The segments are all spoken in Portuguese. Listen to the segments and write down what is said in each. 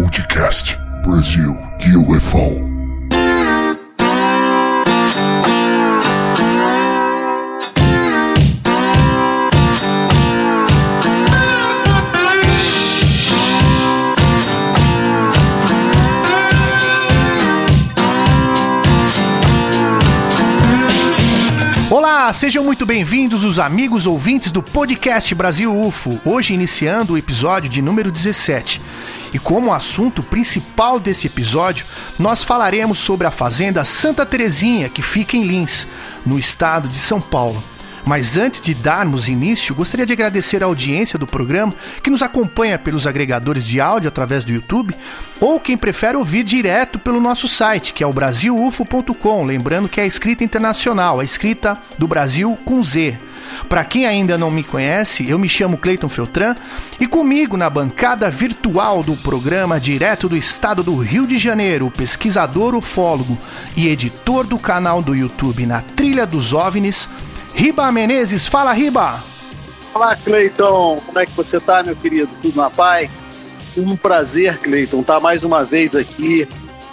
Podcast Brasil UFO. Olá, sejam muito bem-vindos os amigos ouvintes do podcast Brasil UFO. Hoje iniciando o episódio de número 17. E como assunto principal deste episódio, nós falaremos sobre a fazenda Santa Terezinha, que fica em Lins, no estado de São Paulo. Mas antes de darmos início, gostaria de agradecer a audiência do programa que nos acompanha pelos agregadores de áudio através do YouTube ou quem prefere ouvir direto pelo nosso site, que é o brasilufo.com, lembrando que é a escrita internacional, a escrita do Brasil com Z. Para quem ainda não me conhece, eu me chamo Cleiton Feltran e comigo na bancada virtual do programa, direto do estado do Rio de Janeiro, pesquisador ufólogo e editor do canal do YouTube Na Trilha dos OVNIs, Riba Menezes. Fala, Riba! Olá, Cleiton. Como é que você tá, meu querido? Tudo na paz? Um prazer, Cleiton, estar tá mais uma vez aqui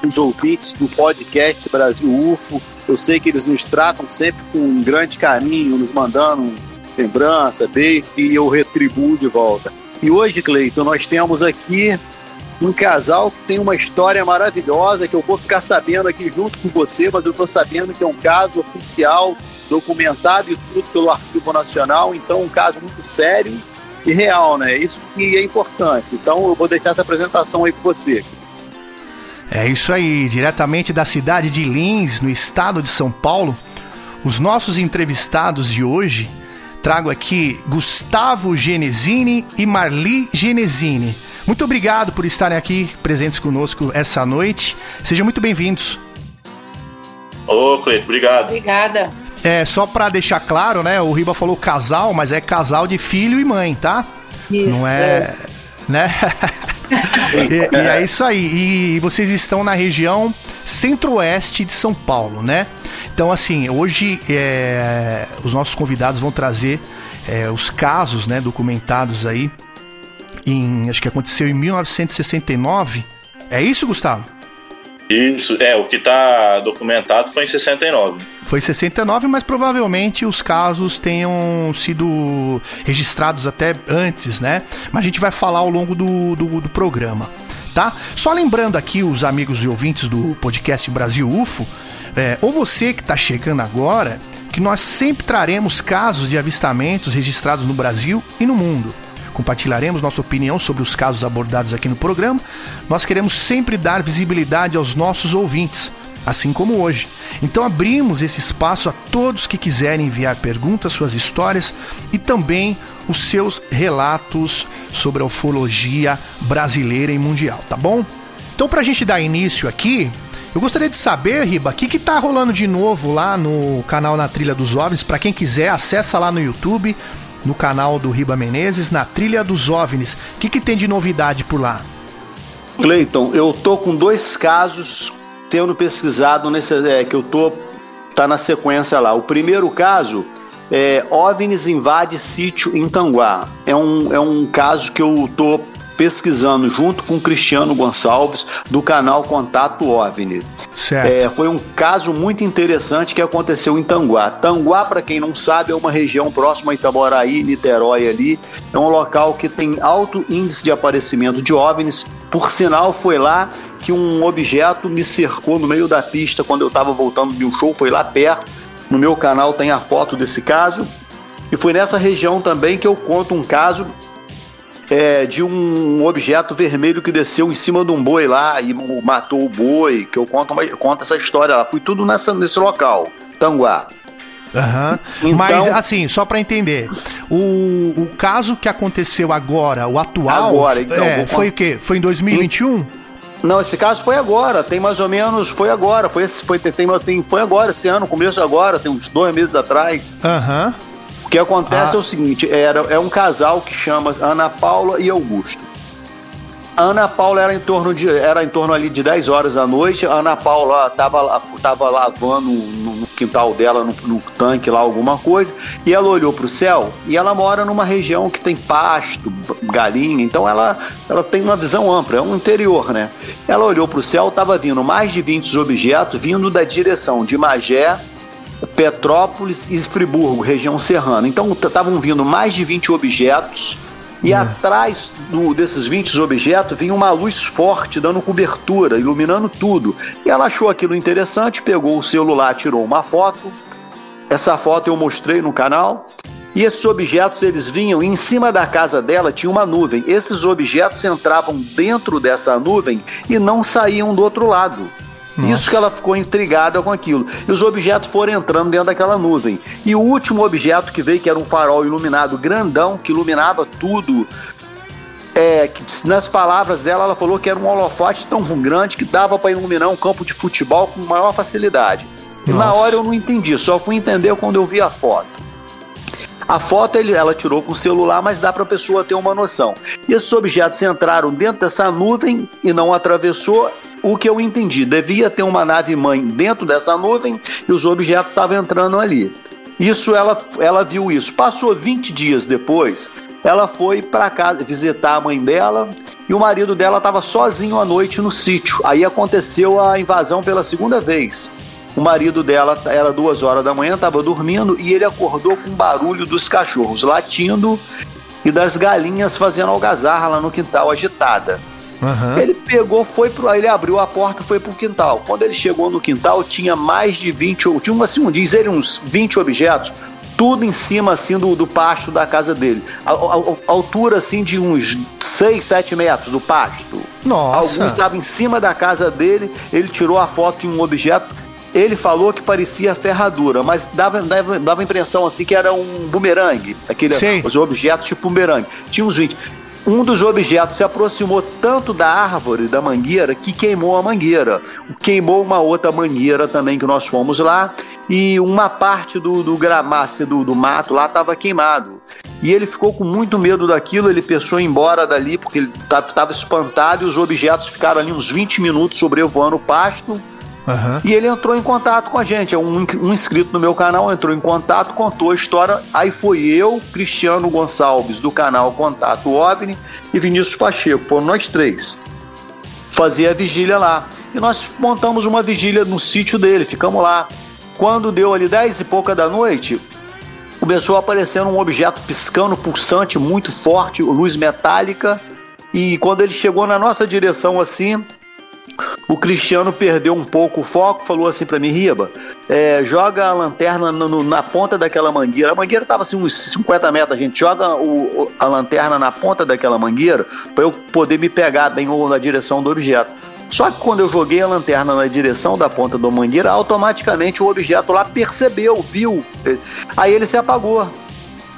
os ouvintes do podcast Brasil UFO. Eu sei que eles nos tratam sempre com um grande carinho, nos mandando lembrança, beijo, e eu retribuo de volta. E hoje, Cleiton, nós temos aqui um casal que tem uma história maravilhosa que eu vou ficar sabendo aqui junto com você, mas eu estou sabendo que é um caso oficial documentado e tudo pelo Arquivo Nacional, então um caso muito sério e real, né? Isso que é importante. Então eu vou deixar essa apresentação aí com você. É isso aí, diretamente da cidade de Lins, no estado de São Paulo, os nossos entrevistados de hoje, trago aqui Gustavo Genesini e Marli Genesini. Muito obrigado por estarem aqui presentes conosco essa noite. Sejam muito bem-vindos. Ô, Cleito, obrigado. Obrigada. É, só pra deixar claro, né? O Riba falou casal, mas é casal de filho e mãe, tá? Isso, Não é. Né? e, e é isso aí. E vocês estão na região centro-oeste de São Paulo, né? Então, assim, hoje é, os nossos convidados vão trazer é, os casos, né, documentados aí em, acho que aconteceu em 1969. É isso, Gustavo? Isso, é, o que está documentado foi em 69. Foi em 69, mas provavelmente os casos tenham sido registrados até antes, né? Mas a gente vai falar ao longo do, do, do programa, tá? Só lembrando aqui os amigos e ouvintes do podcast Brasil UFO, é, ou você que está chegando agora, que nós sempre traremos casos de avistamentos registrados no Brasil e no mundo compartilharemos nossa opinião sobre os casos abordados aqui no programa. Nós queremos sempre dar visibilidade aos nossos ouvintes, assim como hoje. Então abrimos esse espaço a todos que quiserem enviar perguntas, suas histórias e também os seus relatos sobre a ufologia brasileira e mundial, tá bom? Então, para a gente dar início aqui, eu gostaria de saber, Riba, o que, que tá rolando de novo lá no canal Na Trilha dos OVNIs. Para quem quiser, acessa lá no YouTube no canal do Riba Menezes, na Trilha dos OVNIs. O que, que tem de novidade por lá? Cleiton, eu tô com dois casos sendo pesquisado nesse é, que eu tô tá na sequência lá. O primeiro caso é OVNIs invade sítio em Tanguá. É um, é um caso que eu tô pesquisando junto com Cristiano Gonçalves do canal Contato OVNI. Certo. É, foi um caso muito interessante que aconteceu em Tanguá. Tanguá, para quem não sabe, é uma região próxima a Itaboraí, Niterói ali. É um local que tem alto índice de aparecimento de OVNIs. Por sinal, foi lá que um objeto me cercou no meio da pista quando eu estava voltando de um show, foi lá perto. No meu canal tem a foto desse caso. E foi nessa região também que eu conto um caso é, de um objeto vermelho que desceu em cima de um boi lá e matou o boi, que eu conto, uma, conto essa história lá. Fui tudo nessa, nesse local, Tanguá. Uhum. Então, Mas, assim, só para entender, o, o caso que aconteceu agora, o atual, agora, então, é, foi o quê? Foi em 2021? Não, esse caso foi agora, tem mais ou menos, foi agora, foi, foi, tem, tem, foi agora, esse ano, começo agora, tem uns dois meses atrás. Aham. Uhum. O que acontece ah. é o seguinte: era, é um casal que chama Ana Paula e Augusto. Ana Paula era em torno de era em torno ali de 10 horas da noite. Ana Paula estava tava lavando no, quintal dela, no, no tanque lá, alguma coisa, e ela olhou para o céu e ela mora numa região que tem pasto, galinha, então ela, ela tem uma visão ampla, é um interior, né? Ela olhou para o céu, estava vindo mais de 20 objetos vindo da direção de Magé, Petrópolis e Friburgo, região serrana. Então estavam vindo mais de 20 objetos e hum. atrás do, desses 20 objetos vinha uma luz forte, dando cobertura, iluminando tudo. E ela achou aquilo interessante, pegou o celular, tirou uma foto. Essa foto eu mostrei no canal. E esses objetos eles vinham em cima da casa dela tinha uma nuvem. Esses objetos entravam dentro dessa nuvem e não saíam do outro lado. Nossa. Isso que ela ficou intrigada com aquilo. E os objetos foram entrando dentro daquela nuvem. E o último objeto que veio, que era um farol iluminado grandão, que iluminava tudo. É, nas palavras dela, ela falou que era um holofote tão grande que dava para iluminar um campo de futebol com maior facilidade. E na hora eu não entendi, só fui entender quando eu vi a foto. A foto ele, ela tirou com o celular, mas dá para a pessoa ter uma noção. E esses objetos entraram dentro dessa nuvem e não atravessou o que eu entendi, devia ter uma nave mãe dentro dessa nuvem e os objetos estavam entrando ali. Isso ela, ela viu isso. Passou 20 dias depois, ela foi para casa visitar a mãe dela e o marido dela estava sozinho à noite no sítio. Aí aconteceu a invasão pela segunda vez. O marido dela era duas horas da manhã, estava dormindo e ele acordou com o barulho dos cachorros latindo e das galinhas fazendo algazarra lá no quintal agitada. Uhum. Ele pegou, foi pro. Ele abriu a porta foi pro quintal. Quando ele chegou no quintal, tinha mais de 20. Tinha assim, diz ele, uns 20 objetos, tudo em cima assim do, do pasto da casa dele. A, a, a, altura assim de uns 6, 7 metros do pasto. Nossa. Alguns estavam em cima da casa dele, ele tirou a foto de um objeto. Ele falou que parecia ferradura, mas dava, dava, dava impressão assim que era um bumerangue, aquele, os objetos tipo bumerangue. Tinha uns 20 um dos objetos se aproximou tanto da árvore da mangueira que queimou a mangueira. Queimou uma outra mangueira também que nós fomos lá e uma parte do, do do, do mato lá estava queimado. E ele ficou com muito medo daquilo, ele pensou em embora dali porque ele estava espantado e os objetos ficaram ali uns 20 minutos sobrevoando o pasto Uhum. E ele entrou em contato com a gente. Um, um inscrito no meu canal entrou em contato, contou a história. Aí foi eu, Cristiano Gonçalves, do canal Contato OVNI, e Vinícius Pacheco. Foram nós três. Fazer a vigília lá. E nós montamos uma vigília no sítio dele, ficamos lá. Quando deu ali 10 e pouca da noite, começou a aparecer um objeto piscando, pulsante, muito forte, luz metálica. E quando ele chegou na nossa direção assim, o Cristiano perdeu um pouco o foco, falou assim para mim, Riba, é, joga a lanterna no, no, na ponta daquela mangueira. A mangueira tava assim uns 50 metros, a gente joga o, a lanterna na ponta daquela mangueira para eu poder me pegar bem na direção do objeto. Só que quando eu joguei a lanterna na direção da ponta da mangueira, automaticamente o objeto lá percebeu, viu. Aí ele se apagou.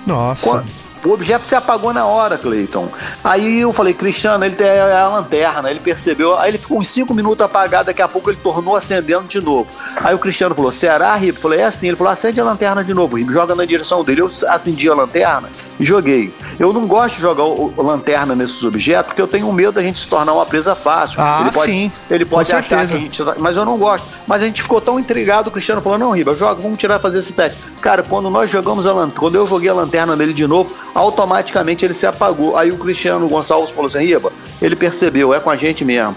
Nossa. Quando, o objeto se apagou na hora, Cleiton. Aí eu falei, Cristiano, ele tem a lanterna, ele percebeu. Aí ele ficou uns 5 minutos apagado, daqui a pouco ele tornou acendendo de novo. Aí o Cristiano falou, será, Rip? Eu falei, é assim. Ele falou, acende a lanterna de novo, Rip, joga na direção dele. Eu acendi a lanterna joguei. Eu não gosto de jogar o, o lanterna nesses objetos, porque eu tenho medo da gente se tornar uma presa fácil. Ah, ele pode, sim. Ele pode achar certeza. que a gente. Tá, mas eu não gosto. Mas a gente ficou tão intrigado, o Cristiano falou, não, Riba, joga, vamos tirar fazer esse teste. Cara, quando nós jogamos a lanterna, quando eu joguei a lanterna dele de novo, automaticamente ele se apagou. Aí o Cristiano Gonçalves falou assim: Riba, ele percebeu, é com a gente mesmo.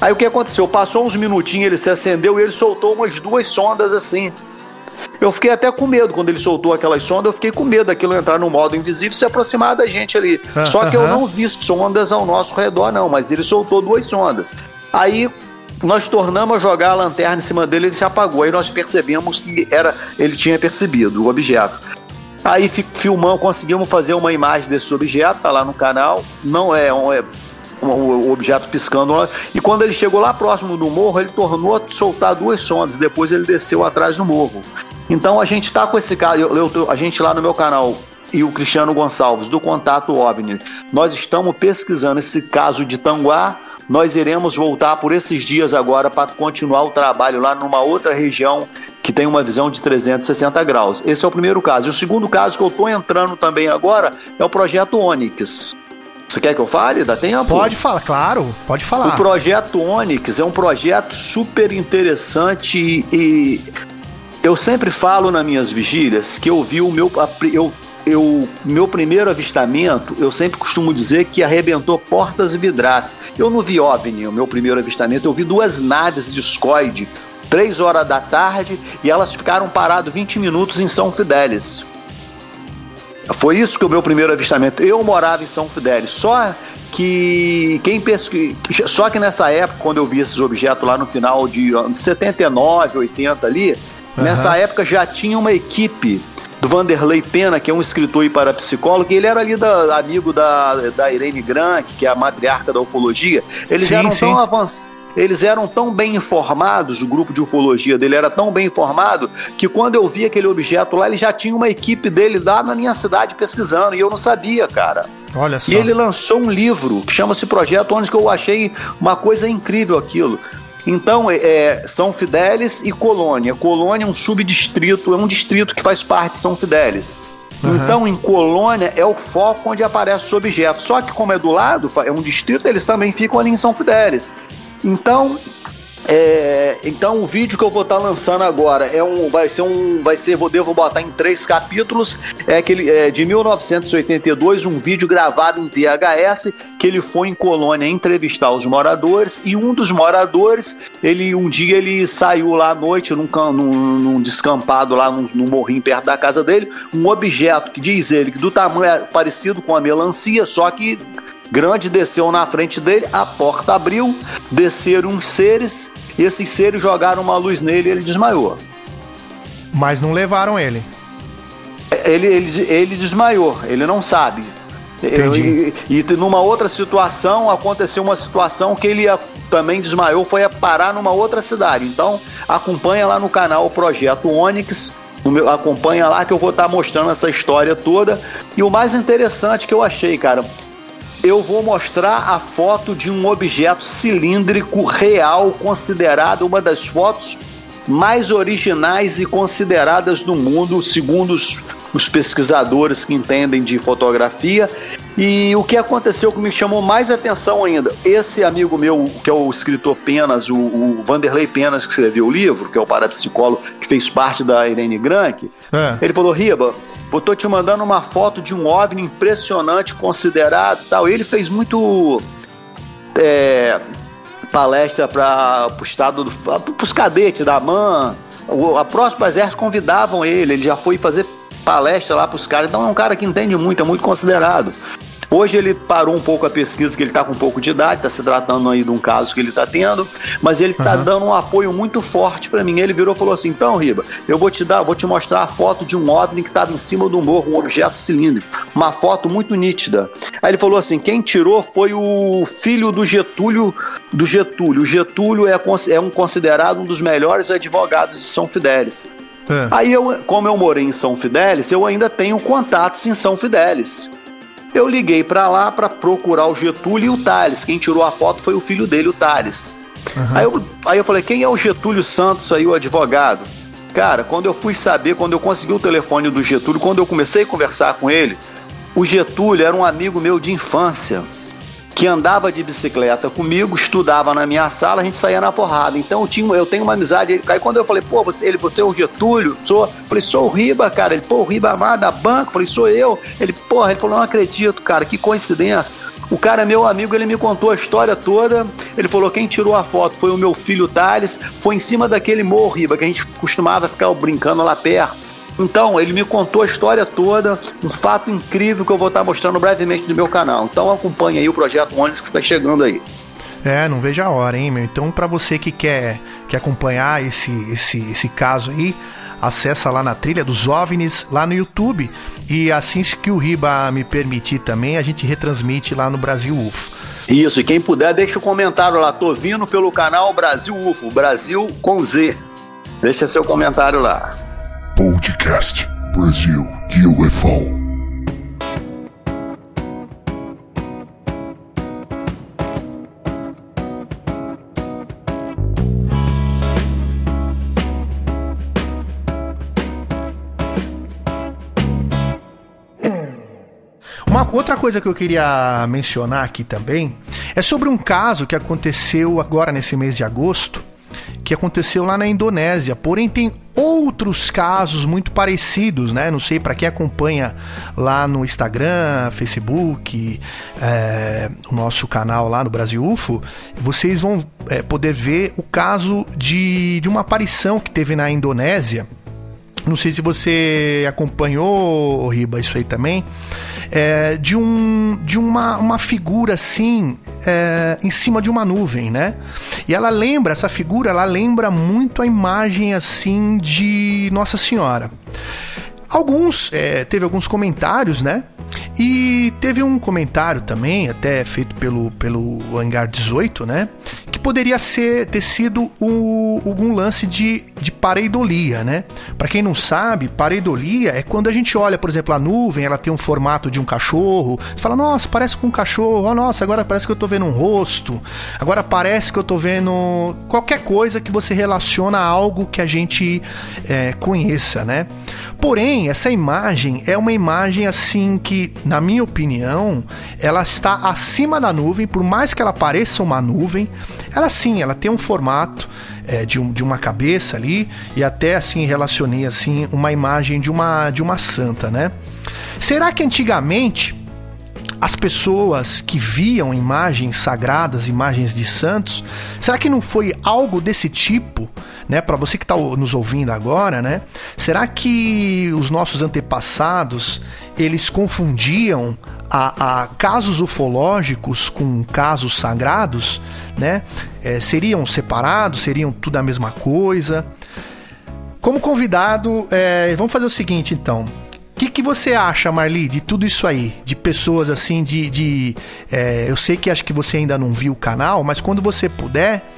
Aí o que aconteceu? Passou uns minutinhos, ele se acendeu e ele soltou umas duas sondas assim. Eu fiquei até com medo quando ele soltou aquelas sondas, eu fiquei com medo daquilo entrar no modo invisível e se aproximar da gente ali. Só que eu não vi sondas ao nosso redor, não, mas ele soltou duas sondas. Aí nós tornamos a jogar a lanterna em cima dele, ele se apagou. Aí nós percebemos que era, ele tinha percebido o objeto. Aí filmamos, conseguimos fazer uma imagem desse objeto, tá lá no canal. Não é um, é um, objeto piscando lá. E quando ele chegou lá próximo do morro, ele tornou a soltar duas sondas. Depois ele desceu atrás do morro. Então a gente tá com esse caso, eu, eu, a gente lá no meu canal e o Cristiano Gonçalves do Contato OVNI, nós estamos pesquisando esse caso de Tanguá. Nós iremos voltar por esses dias agora para continuar o trabalho lá numa outra região que tem uma visão de 360 graus. Esse é o primeiro caso. O segundo caso que eu estou entrando também agora é o projeto Onix. Você quer que eu fale? Dá tempo? Pode falar, claro, pode falar. O projeto Onix é um projeto super interessante e Eu sempre falo nas minhas vigílias que eu vi o meu. Eu, eu, meu primeiro avistamento, eu sempre costumo dizer que arrebentou portas e vidraças. Eu não vi OVNI, o meu primeiro avistamento, eu vi duas naves discoide, três horas da tarde, e elas ficaram paradas 20 minutos em São Fidélis. Foi isso que o meu primeiro avistamento. Eu morava em São Fidélis, só que quem pesqui... só que nessa época, quando eu vi esses objetos lá no final de 79, 80 ali, uhum. nessa época já tinha uma equipe do Vanderlei Pena, que é um escritor e parapsicólogo, e ele era ali da, amigo da, da Irene Grank, que é a matriarca da ufologia. Eles sim, eram sim. tão avançados eles eram tão bem informados, o grupo de ufologia dele era tão bem informado, que quando eu vi aquele objeto lá, ele já tinha uma equipe dele lá na minha cidade pesquisando, e eu não sabia, cara. Olha só. E ele lançou um livro que chama-se Projeto onde que eu achei uma coisa incrível aquilo. Então, é, é, São Fidélis e Colônia. Colônia é um subdistrito, é um distrito que faz parte de São Fidélis. Uhum. Então, em Colônia é o foco onde aparece os objetos. Só que, como é do lado, é um distrito, eles também ficam ali em São Fidélis. Então, é, então o vídeo que eu vou estar tá lançando agora é um, vai ser um, vai ser, vou devo botar em três capítulos, é aquele é, de 1982, um vídeo gravado em VHS que ele foi em Colônia entrevistar os moradores. E um dos moradores, ele um dia ele saiu lá à noite num, num, num descampado lá num, num morrinho perto da casa dele, um objeto que diz ele que do tamanho é parecido com a melancia, só que grande desceu na frente dele, a porta abriu, desceram uns seres, e esses seres jogaram uma luz nele e ele desmaiou. Mas não levaram ele. Ele, ele, ele desmaiou, ele não sabe. E, e, numa outra situação, aconteceu uma situação que ele também desmaiou, foi a parar numa outra cidade. Então, acompanha lá no canal o Projeto Onix, meu, acompanha lá que eu vou estar mostrando essa história toda. E o mais interessante que eu achei, cara, eu vou mostrar a foto de um objeto cilíndrico real, considerado uma das fotos mais originais e consideradas do mundo, segundo os, os, pesquisadores que entendem de fotografia. E o que aconteceu que me chamou mais atenção ainda, esse amigo meu, que é o escritor Penas, o, o Vanderlei Penas, que escreveu o livro, que é o parapsicólogo que fez parte da Irene Grank, é. ele falou: Riba, eu tô te mandando uma foto de um OVNI impressionante, considerado tal. Ele fez muito é, palestra para o estado do. para os cadetes da MAN. A próxima exército convidavam ele, ele já foi fazer palestra lá para os caras. Então é um cara que entende muito, é muito considerado. Hoje ele parou um pouco a pesquisa, que ele está com um pouco de idade, está se tratando aí de um caso que ele está tendo, mas ele está uhum. dando um apoio muito forte para mim. Ele virou e falou assim: então, Riba, eu vou te dar, vou te mostrar a foto de um OVNI que estava em cima do morro, um objeto cilíndrico, uma foto muito nítida. Aí ele falou assim: quem tirou foi o filho do Getúlio, do Getúlio. O Getúlio é, é um considerado um dos melhores advogados de São Fidélis. É. Aí eu, como eu morei em São Fidélis, eu ainda tenho contatos em São Fidélis. Eu liguei para lá para procurar o Getúlio e o Thales. Quem tirou a foto foi o filho dele, o Thales. Uhum. Aí, eu, aí eu falei, quem é o Getúlio Santos aí, o advogado? Cara, quando eu fui saber, quando eu consegui o telefone do Getúlio, quando eu comecei a conversar com ele, o Getúlio era um amigo meu de infância que andava de bicicleta comigo, estudava na minha sala, a gente saía na porrada. Então eu, tinha, eu tenho uma amizade. Aí quando eu falei, pô, você, ele, você é o Getúlio? Sou. Falei, sou o Riba, cara. Ele, pô, o Riba Amado da banca. Falei, sou eu. Ele, porra, ele falou, não acredito, cara, que coincidência. O cara é meu amigo, ele me contou a história toda. Ele falou: quem tirou a foto foi o meu filho Thales. Foi em cima daquele morro, Riba, que a gente costumava ficar brincando lá perto. Então, ele me contou a história toda, um fato incrível que eu vou estar mostrando brevemente no meu canal. Então, acompanhe aí o projeto Onix que está chegando aí. É, não vejo a hora, hein, meu? Então, para você que quer, quer acompanhar esse, esse, esse caso aí, acessa lá na trilha dos OVNIs, lá no YouTube. E assim que o Riba me permitir também, a gente retransmite lá no Brasil UFO. Isso, e quem puder, deixa o um comentário lá. Tô vindo pelo canal Brasil UFO, Brasil com Z. Deixa seu comentário lá. Podcast Brasil UFO. Uma outra coisa que eu queria mencionar aqui também é sobre um caso que aconteceu agora nesse mês de agosto, que aconteceu lá na Indonésia. Porém, tem outros casos muito parecidos, né? Não sei para quem acompanha lá no Instagram, Facebook, é, o nosso canal lá no Brasil UFO, vocês vão é, poder ver o caso de, de uma aparição que teve na Indonésia. Não sei se você acompanhou, Riba, isso aí também é, de, um, de uma, uma figura assim é, em cima de uma nuvem, né? E ela lembra, essa figura, ela lembra muito a imagem assim de Nossa Senhora. Alguns, é, teve alguns comentários, né? E teve um comentário também, até feito pelo, pelo Hangar 18, né? Que poderia ser ter sido um, algum lance de, de pareidolia, né? Para quem não sabe, pareidolia é quando a gente olha, por exemplo, a nuvem, ela tem um formato de um cachorro. Você fala, nossa, parece com um cachorro. Oh, nossa, agora parece que eu tô vendo um rosto. Agora parece que eu tô vendo qualquer coisa que você relaciona a algo que a gente é, conheça, né? Porém, essa imagem é uma imagem assim que, na minha opinião, ela está acima da nuvem, por mais que ela pareça uma nuvem, ela sim, ela tem um formato é, de, um, de uma cabeça ali e até assim relacionei assim uma imagem de uma de uma santa, né? Será que antigamente as pessoas que viam imagens sagradas, imagens de santos, será que não foi algo desse tipo? né? Para você que está nos ouvindo agora, né? Será que os nossos antepassados eles confundiam a, a casos ufológicos com casos sagrados, né? É, seriam separados? Seriam tudo a mesma coisa? Como convidado, é, vamos fazer o seguinte então. O que, que você acha, Marli, de tudo isso aí? De pessoas assim, de. de é, eu sei que acho que você ainda não viu o canal, mas quando você puder,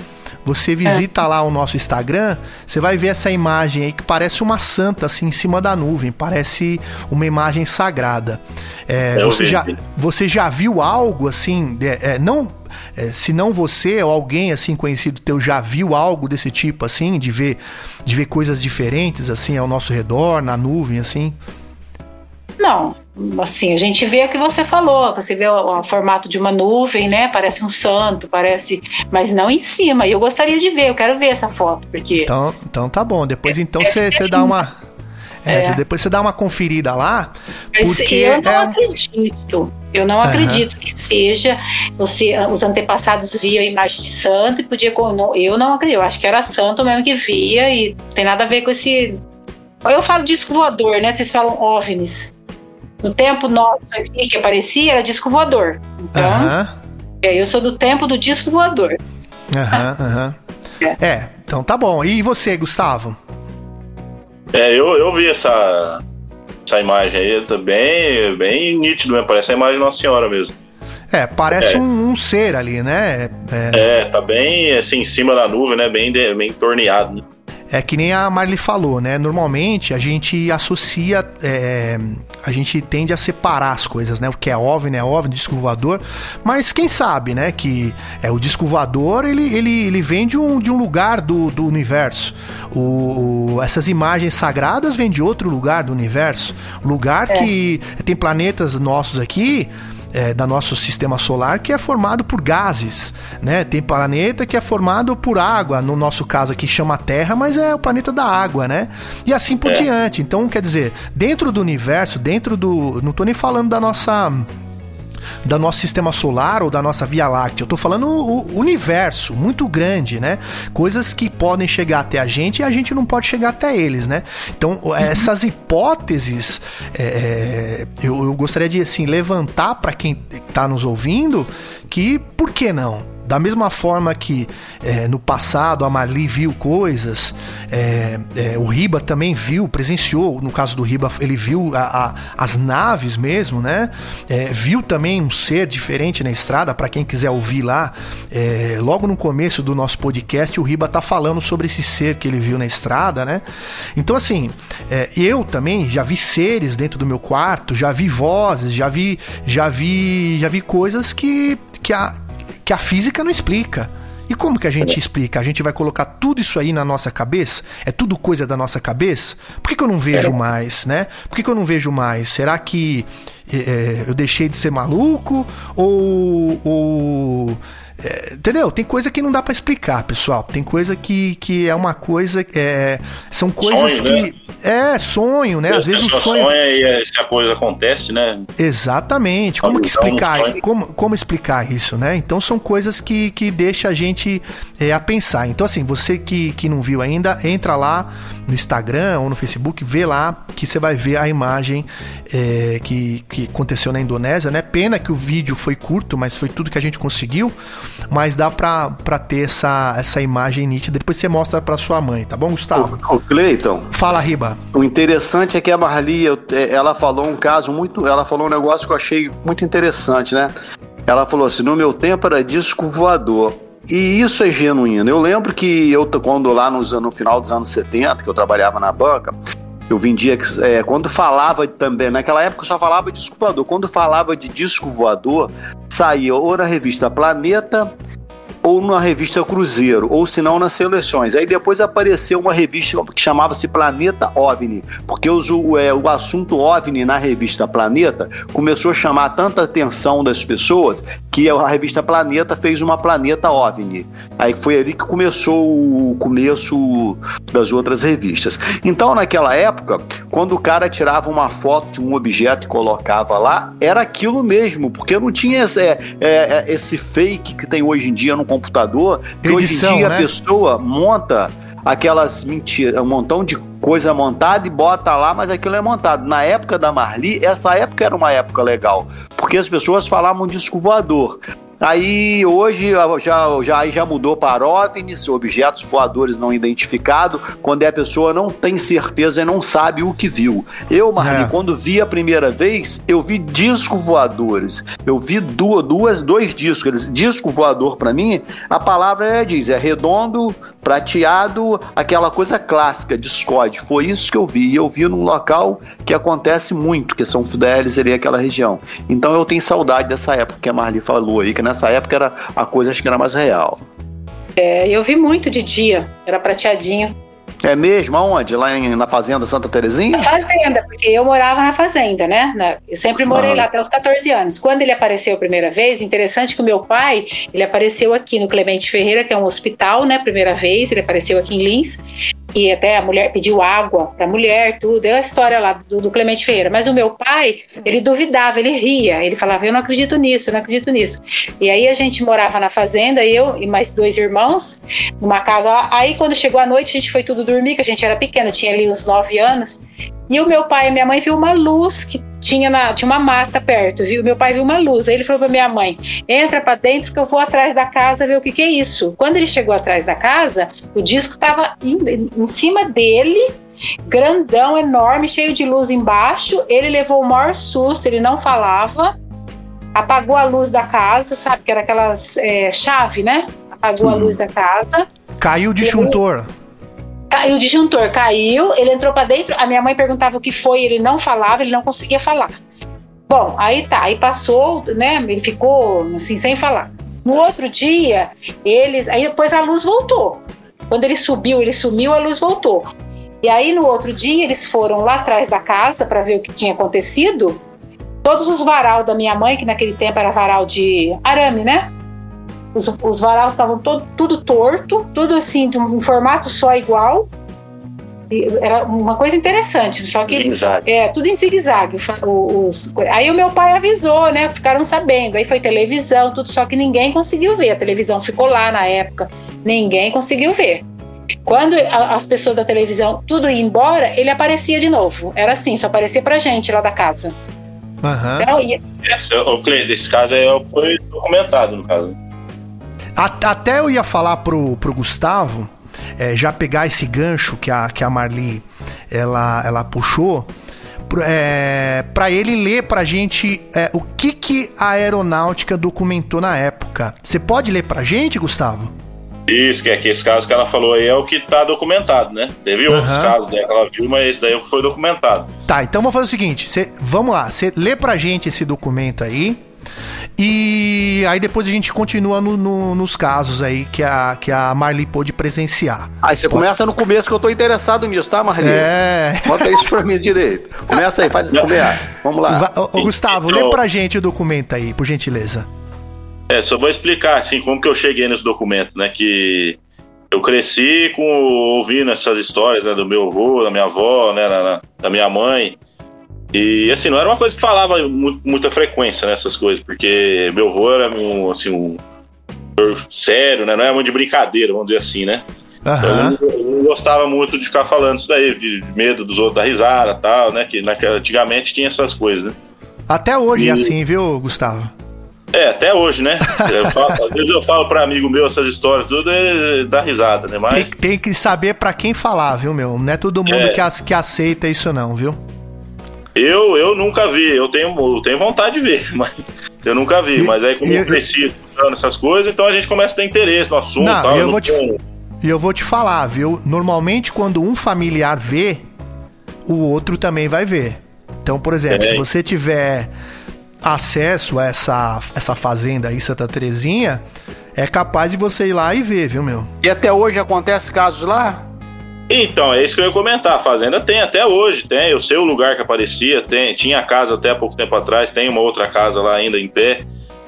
você visita é. lá o nosso Instagram, você vai ver essa imagem aí que parece uma santa assim em cima da nuvem, parece uma imagem sagrada. É, você, já, você já viu algo assim? É, é, não, é, se não você ou alguém assim conhecido teu já viu algo desse tipo assim, de ver, de ver coisas diferentes assim ao nosso redor, na nuvem assim? Não, assim, a gente vê o que você falou, você vê o, o, formato de uma nuvem, né? Parece um santo, parece, mas não em cima. E eu gostaria de ver, eu quero ver essa foto, porque Então, então tá bom. Depois então você é, dá uma é, é. depois você dá uma conferida lá, porque eu não é acredito. Eu não uhum. acredito que seja você, os antepassados viam a imagem de santo e podia eu não acredito. Eu acho que era santo mesmo que via e tem nada a ver com esse eu falo disco voador, né? Vocês falam OVNIs. No tempo nosso aqui que aparecia era disco voador. Então, uhum. eu sou do tempo do disco voador. Aham, uhum, aham. É. é. então tá bom. E você, Gustavo? É, eu, eu vi essa, essa imagem aí também, bem nítido, né? Parece a imagem de Nossa Senhora mesmo. É, parece é. Um, um, ser ali, né? É... é, tá bem assim, em cima da nuvem, né? Bem, bem torneado, né? É que nem a Marli falou, né? Normalmente a gente associa, é, a gente tende a separar as coisas, né? O que é OVNI é OVNI, disco voador, mas quem sabe, né? Que é, o disco voador, ele, ele, ele vem de um, de um lugar do, do universo. O, o essas imagens sagradas vêm de outro lugar do universo. Lugar é. que tem planetas nossos aqui é, da nosso sistema solar que é formado por gases, né? Tem planeta que é formado por água, no nosso caso aqui chama Terra, mas é o planeta da água, né? E assim por é. diante. Então, quer dizer, dentro do universo, dentro do, não tô nem falando da nossa da nosso sistema solar ou da nossa Via Láctea. Eu tô falando o universo muito grande, né? Coisas que podem chegar até a gente e a gente não pode chegar até eles, né? Então, uhum. essas hipóteses, é, é, eu, eu gostaria de assim levantar para quem está nos ouvindo que por que não? Da mesma forma que é, no passado a Marli viu coisas, é, é, o Riba também viu, presenciou, no caso do Riba, ele viu a, a, as naves mesmo, né? É, viu também um ser diferente na estrada, para quem quiser ouvir lá. É, logo no começo do nosso podcast, o Riba tá falando sobre esse ser que ele viu na estrada, né? Então, assim, é, eu também já vi seres dentro do meu quarto, já vi vozes, já vi, já vi, já vi coisas que, que a que a física não explica. E como que a gente explica? A gente vai colocar tudo isso aí na nossa cabeça? É tudo coisa da nossa cabeça? Por que, que eu não vejo mais, né? Por que, que eu não vejo mais? Será que é, eu deixei de ser maluco? Ou, ou é, Entendeu? Tem coisa que não dá para explicar, pessoal. Tem coisa que, que é uma coisa. É, são coisas sonho, que. Né? É, sonho, né? Às vezes o sonho. sonha e a coisa acontece, né? Exatamente. Como que explicar? Como, como explicar isso, né? Então são coisas que, que deixa a gente é, a pensar. Então, assim, você que, que não viu ainda, entra lá no Instagram ou no Facebook, vê lá que você vai ver a imagem é, que, que aconteceu na Indonésia, né? Pena que o vídeo foi curto, mas foi tudo que a gente conseguiu. Mas dá pra, pra ter essa, essa imagem nítida. Depois você mostra pra sua mãe, tá bom, Gustavo? Cleiton. Fala, Riba. O interessante é que a Marli, é, ela falou um caso muito. Ela falou um negócio que eu achei muito interessante, né? Ela falou assim: no meu tempo era disco voador. E isso é genuíno. Eu lembro que eu, quando lá nos, no final dos anos 70, que eu trabalhava na banca, eu vendia. É, quando falava também, naquela época só falava de disco voador. Quando falava de disco voador, saía ou na revista Planeta ou na revista Cruzeiro, ou se não nas seleções. Aí depois apareceu uma revista que chamava-se Planeta OVNI, porque o, é, o assunto OVNI na revista Planeta começou a chamar tanta atenção das pessoas que a revista Planeta fez uma Planeta OVNI. Aí foi ali que começou o começo das outras revistas. Então, naquela época, quando o cara tirava uma foto de um objeto e colocava lá, era aquilo mesmo, porque não tinha esse, é, é, esse fake que tem hoje em dia no computador, que Edição, hoje em dia né? a pessoa monta aquelas mentiras, um montão de coisa montada e bota lá, mas aquilo é montado. Na época da Marli, essa época era uma época legal, porque as pessoas falavam disco voador. Aí hoje já, já, já mudou para OVNIs, objetos voadores não identificados, quando é a pessoa não tem certeza e não sabe o que viu. Eu, Marli, é. quando vi a primeira vez, eu vi disco voadores. Eu vi duas, duas dois discos. Disco voador, para mim, a palavra é, diz, é redondo, prateado, aquela coisa clássica, discorde. Foi isso que eu vi. E eu vi num local que acontece muito, que São Fidélis ali, aquela região. Então eu tenho saudade dessa época que a Marli falou aí, que nessa época era a coisa acho que era mais real. É, eu vi muito de dia, era prateadinho. É mesmo? Aonde? Lá em, na Fazenda Santa Terezinha? Na Fazenda, porque eu morava na Fazenda, né? Eu sempre morei ah. lá até os 14 anos. Quando ele apareceu a primeira vez, interessante que o meu pai, ele apareceu aqui no Clemente Ferreira, que é um hospital, né? Primeira vez, ele apareceu aqui em Lins e até a mulher pediu água para a mulher, tudo. É a história lá do, do, Clemente Ferreira. Mas o meu pai, ele duvidava, ele ria, ele falava: Eu não acredito nisso, eu não acredito nisso. E aí a gente morava na fazenda, eu e mais dois irmãos, numa casa. Aí quando chegou a noite, a gente foi tudo dormir, que a gente era pequeno, tinha ali uns nove anos. E o meu pai e minha mãe viu uma luz que tinha, na, tinha uma mata perto, viu? Meu pai viu uma luz. Aí ele falou para minha mãe: entra para dentro que eu vou atrás da casa ver o que, que é isso. Quando ele chegou atrás da casa, o disco estava em, em cima dele grandão, enorme, cheio de luz embaixo. Ele levou o maior susto, ele não falava. Apagou a luz da casa, sabe? Que era aquelas é, chave, né? Apagou hum. a luz da casa. Caiu o disjuntor. Caiu o disjuntor, caiu, ele entrou para dentro. A minha mãe perguntava o que foi, ele não falava, ele não conseguia falar. Bom, aí tá, aí passou, né? Ele ficou assim, sem falar. No outro dia, eles. Aí depois a luz voltou. Quando ele subiu, ele sumiu, a luz voltou. E aí no outro dia, eles foram lá atrás da casa para ver o que tinha acontecido. Todos os varal da minha mãe, que naquele tempo era varal de arame, né? Os, os varais estavam todo, tudo torto, tudo assim, de um formato só igual. E era uma coisa interessante, só que é tudo em zigue-zague. Os, aí o meu pai avisou, né? Ficaram sabendo. Aí foi televisão, tudo, só que ninguém conseguiu ver. A televisão ficou lá na época, ninguém conseguiu ver. Quando a, as pessoas da televisão tudo ia embora, ele aparecia de novo. Era assim, só aparecia pra gente lá da casa. Uhum. Então, e... esse, esse caso aí foi documentado, no caso. Até eu ia falar pro, pro Gustavo, é, já pegar esse gancho que a, que a Marli ela, ela puxou, é, para ele ler pra gente é, o que, que a aeronáutica documentou na época. Você pode ler pra gente, Gustavo? Isso, que é que esse caso que ela falou aí é o que está documentado, né? Teve uhum. outros casos né, que ela viu, mas esse daí é o que foi documentado. Tá, então vamos fazer o seguinte: cê, vamos lá, você lê pra gente esse documento aí. E aí depois a gente continua no, no, nos casos aí que a, que a Marli pôde presenciar. Aí você Pode... começa no começo que eu tô interessado nisso, tá, Marli? É. Bota isso pra mim direito. Começa aí, faz o começo. Vamos lá. Ô, Gustavo, então... lê pra gente o documento aí, por gentileza. É, só vou explicar assim como que eu cheguei nesse documento, né? Que eu cresci com ouvindo essas histórias né, do meu avô, da minha avó, né, da, da minha mãe. E assim, não era uma coisa que falava muito, muita frequência nessas né, coisas, porque meu avô era um, assim, um sério, né? Não era muito de brincadeira, vamos dizer assim, né? Uhum. Então, eu, não, gostava muito de ficar falando isso daí, de medo dos outros da risada tal, né? Que naquela, antigamente tinha essas coisas, né? Até hoje é e... é assim, viu, Gustavo? É, até hoje, né? Falo, às vezes eu falo pra amigo meu essas histórias, tudo é dá risada, né? Mas... Tem, tem, que saber pra quem falar, viu, meu? Não é todo mundo é. que, que aceita isso, não, viu? Eu, eu nunca vi, eu tenho, eu tenho vontade de ver, mas eu nunca vi. E, mas aí, como eu cresci essas coisas, então a gente começa a ter interesse no assunto. Não, tal, eu vou te, e eu vou te falar, viu? Normalmente, quando um familiar vê, o outro também vai ver. Então, por exemplo, é. se você tiver acesso a essa, essa fazenda aí, Santa Terezinha, é capaz de você ir lá e ver, viu, meu? E até hoje acontece casos lá? Então, é isso que eu ia comentar. A fazenda tem até hoje, tem. Eu sei o lugar que aparecia, tem. Tinha casa até pouco tempo atrás, tem uma outra casa lá ainda em pé.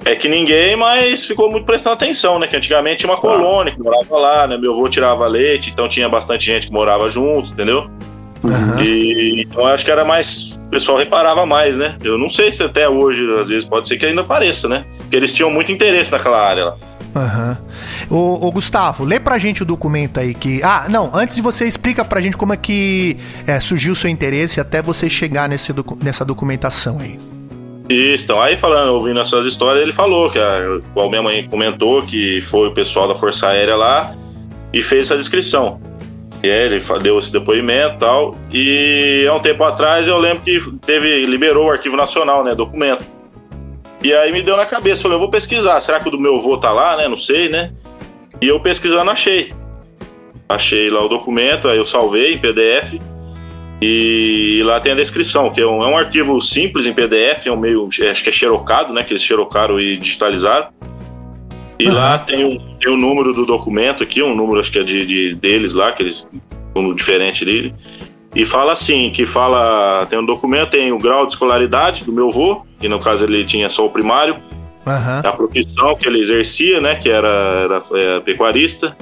É que ninguém mais ficou muito prestando atenção, né? Que antigamente tinha uma colônia que morava lá, né? Meu avô tirava leite, então tinha bastante gente que morava junto, entendeu? Uhum. E então acho que era mais. O pessoal reparava mais, né? Eu não sei se até hoje, às vezes, pode ser que ainda apareça, né? Porque eles tinham muito interesse naquela área lá. Aham. Uhum. Ô, Gustavo, lê pra gente o documento aí que. Ah, não, antes de você explica pra gente como é que é, surgiu o seu interesse até você chegar nesse docu nessa documentação aí. Isso, então, aí falando, ouvindo essas histórias, ele falou que a, qual minha mãe comentou que foi o pessoal da Força Aérea lá e fez essa descrição. E aí ele deu esse depoimento e tal. E há um tempo atrás eu lembro que teve, liberou o Arquivo Nacional, né? Documento. E aí me deu na cabeça, falei, eu vou pesquisar, será que o do meu avô tá lá, né? Não sei, né? E eu pesquisando achei. Achei lá o documento, aí eu salvei em PDF. E lá tem a descrição, que é um, é um arquivo simples em PDF, é um meio, acho que é xerocado, né? Que eles xerocaram e digitalizaram. E uhum. lá tem o, tem o número do documento aqui, um número acho que é de, de deles lá, que eles um diferente dele. E fala assim, que fala, tem um documento, tem o grau de escolaridade do meu avô, que no caso ele tinha só o primário, uhum. a profissão que ele exercia, né, que era, era é, pecuarista.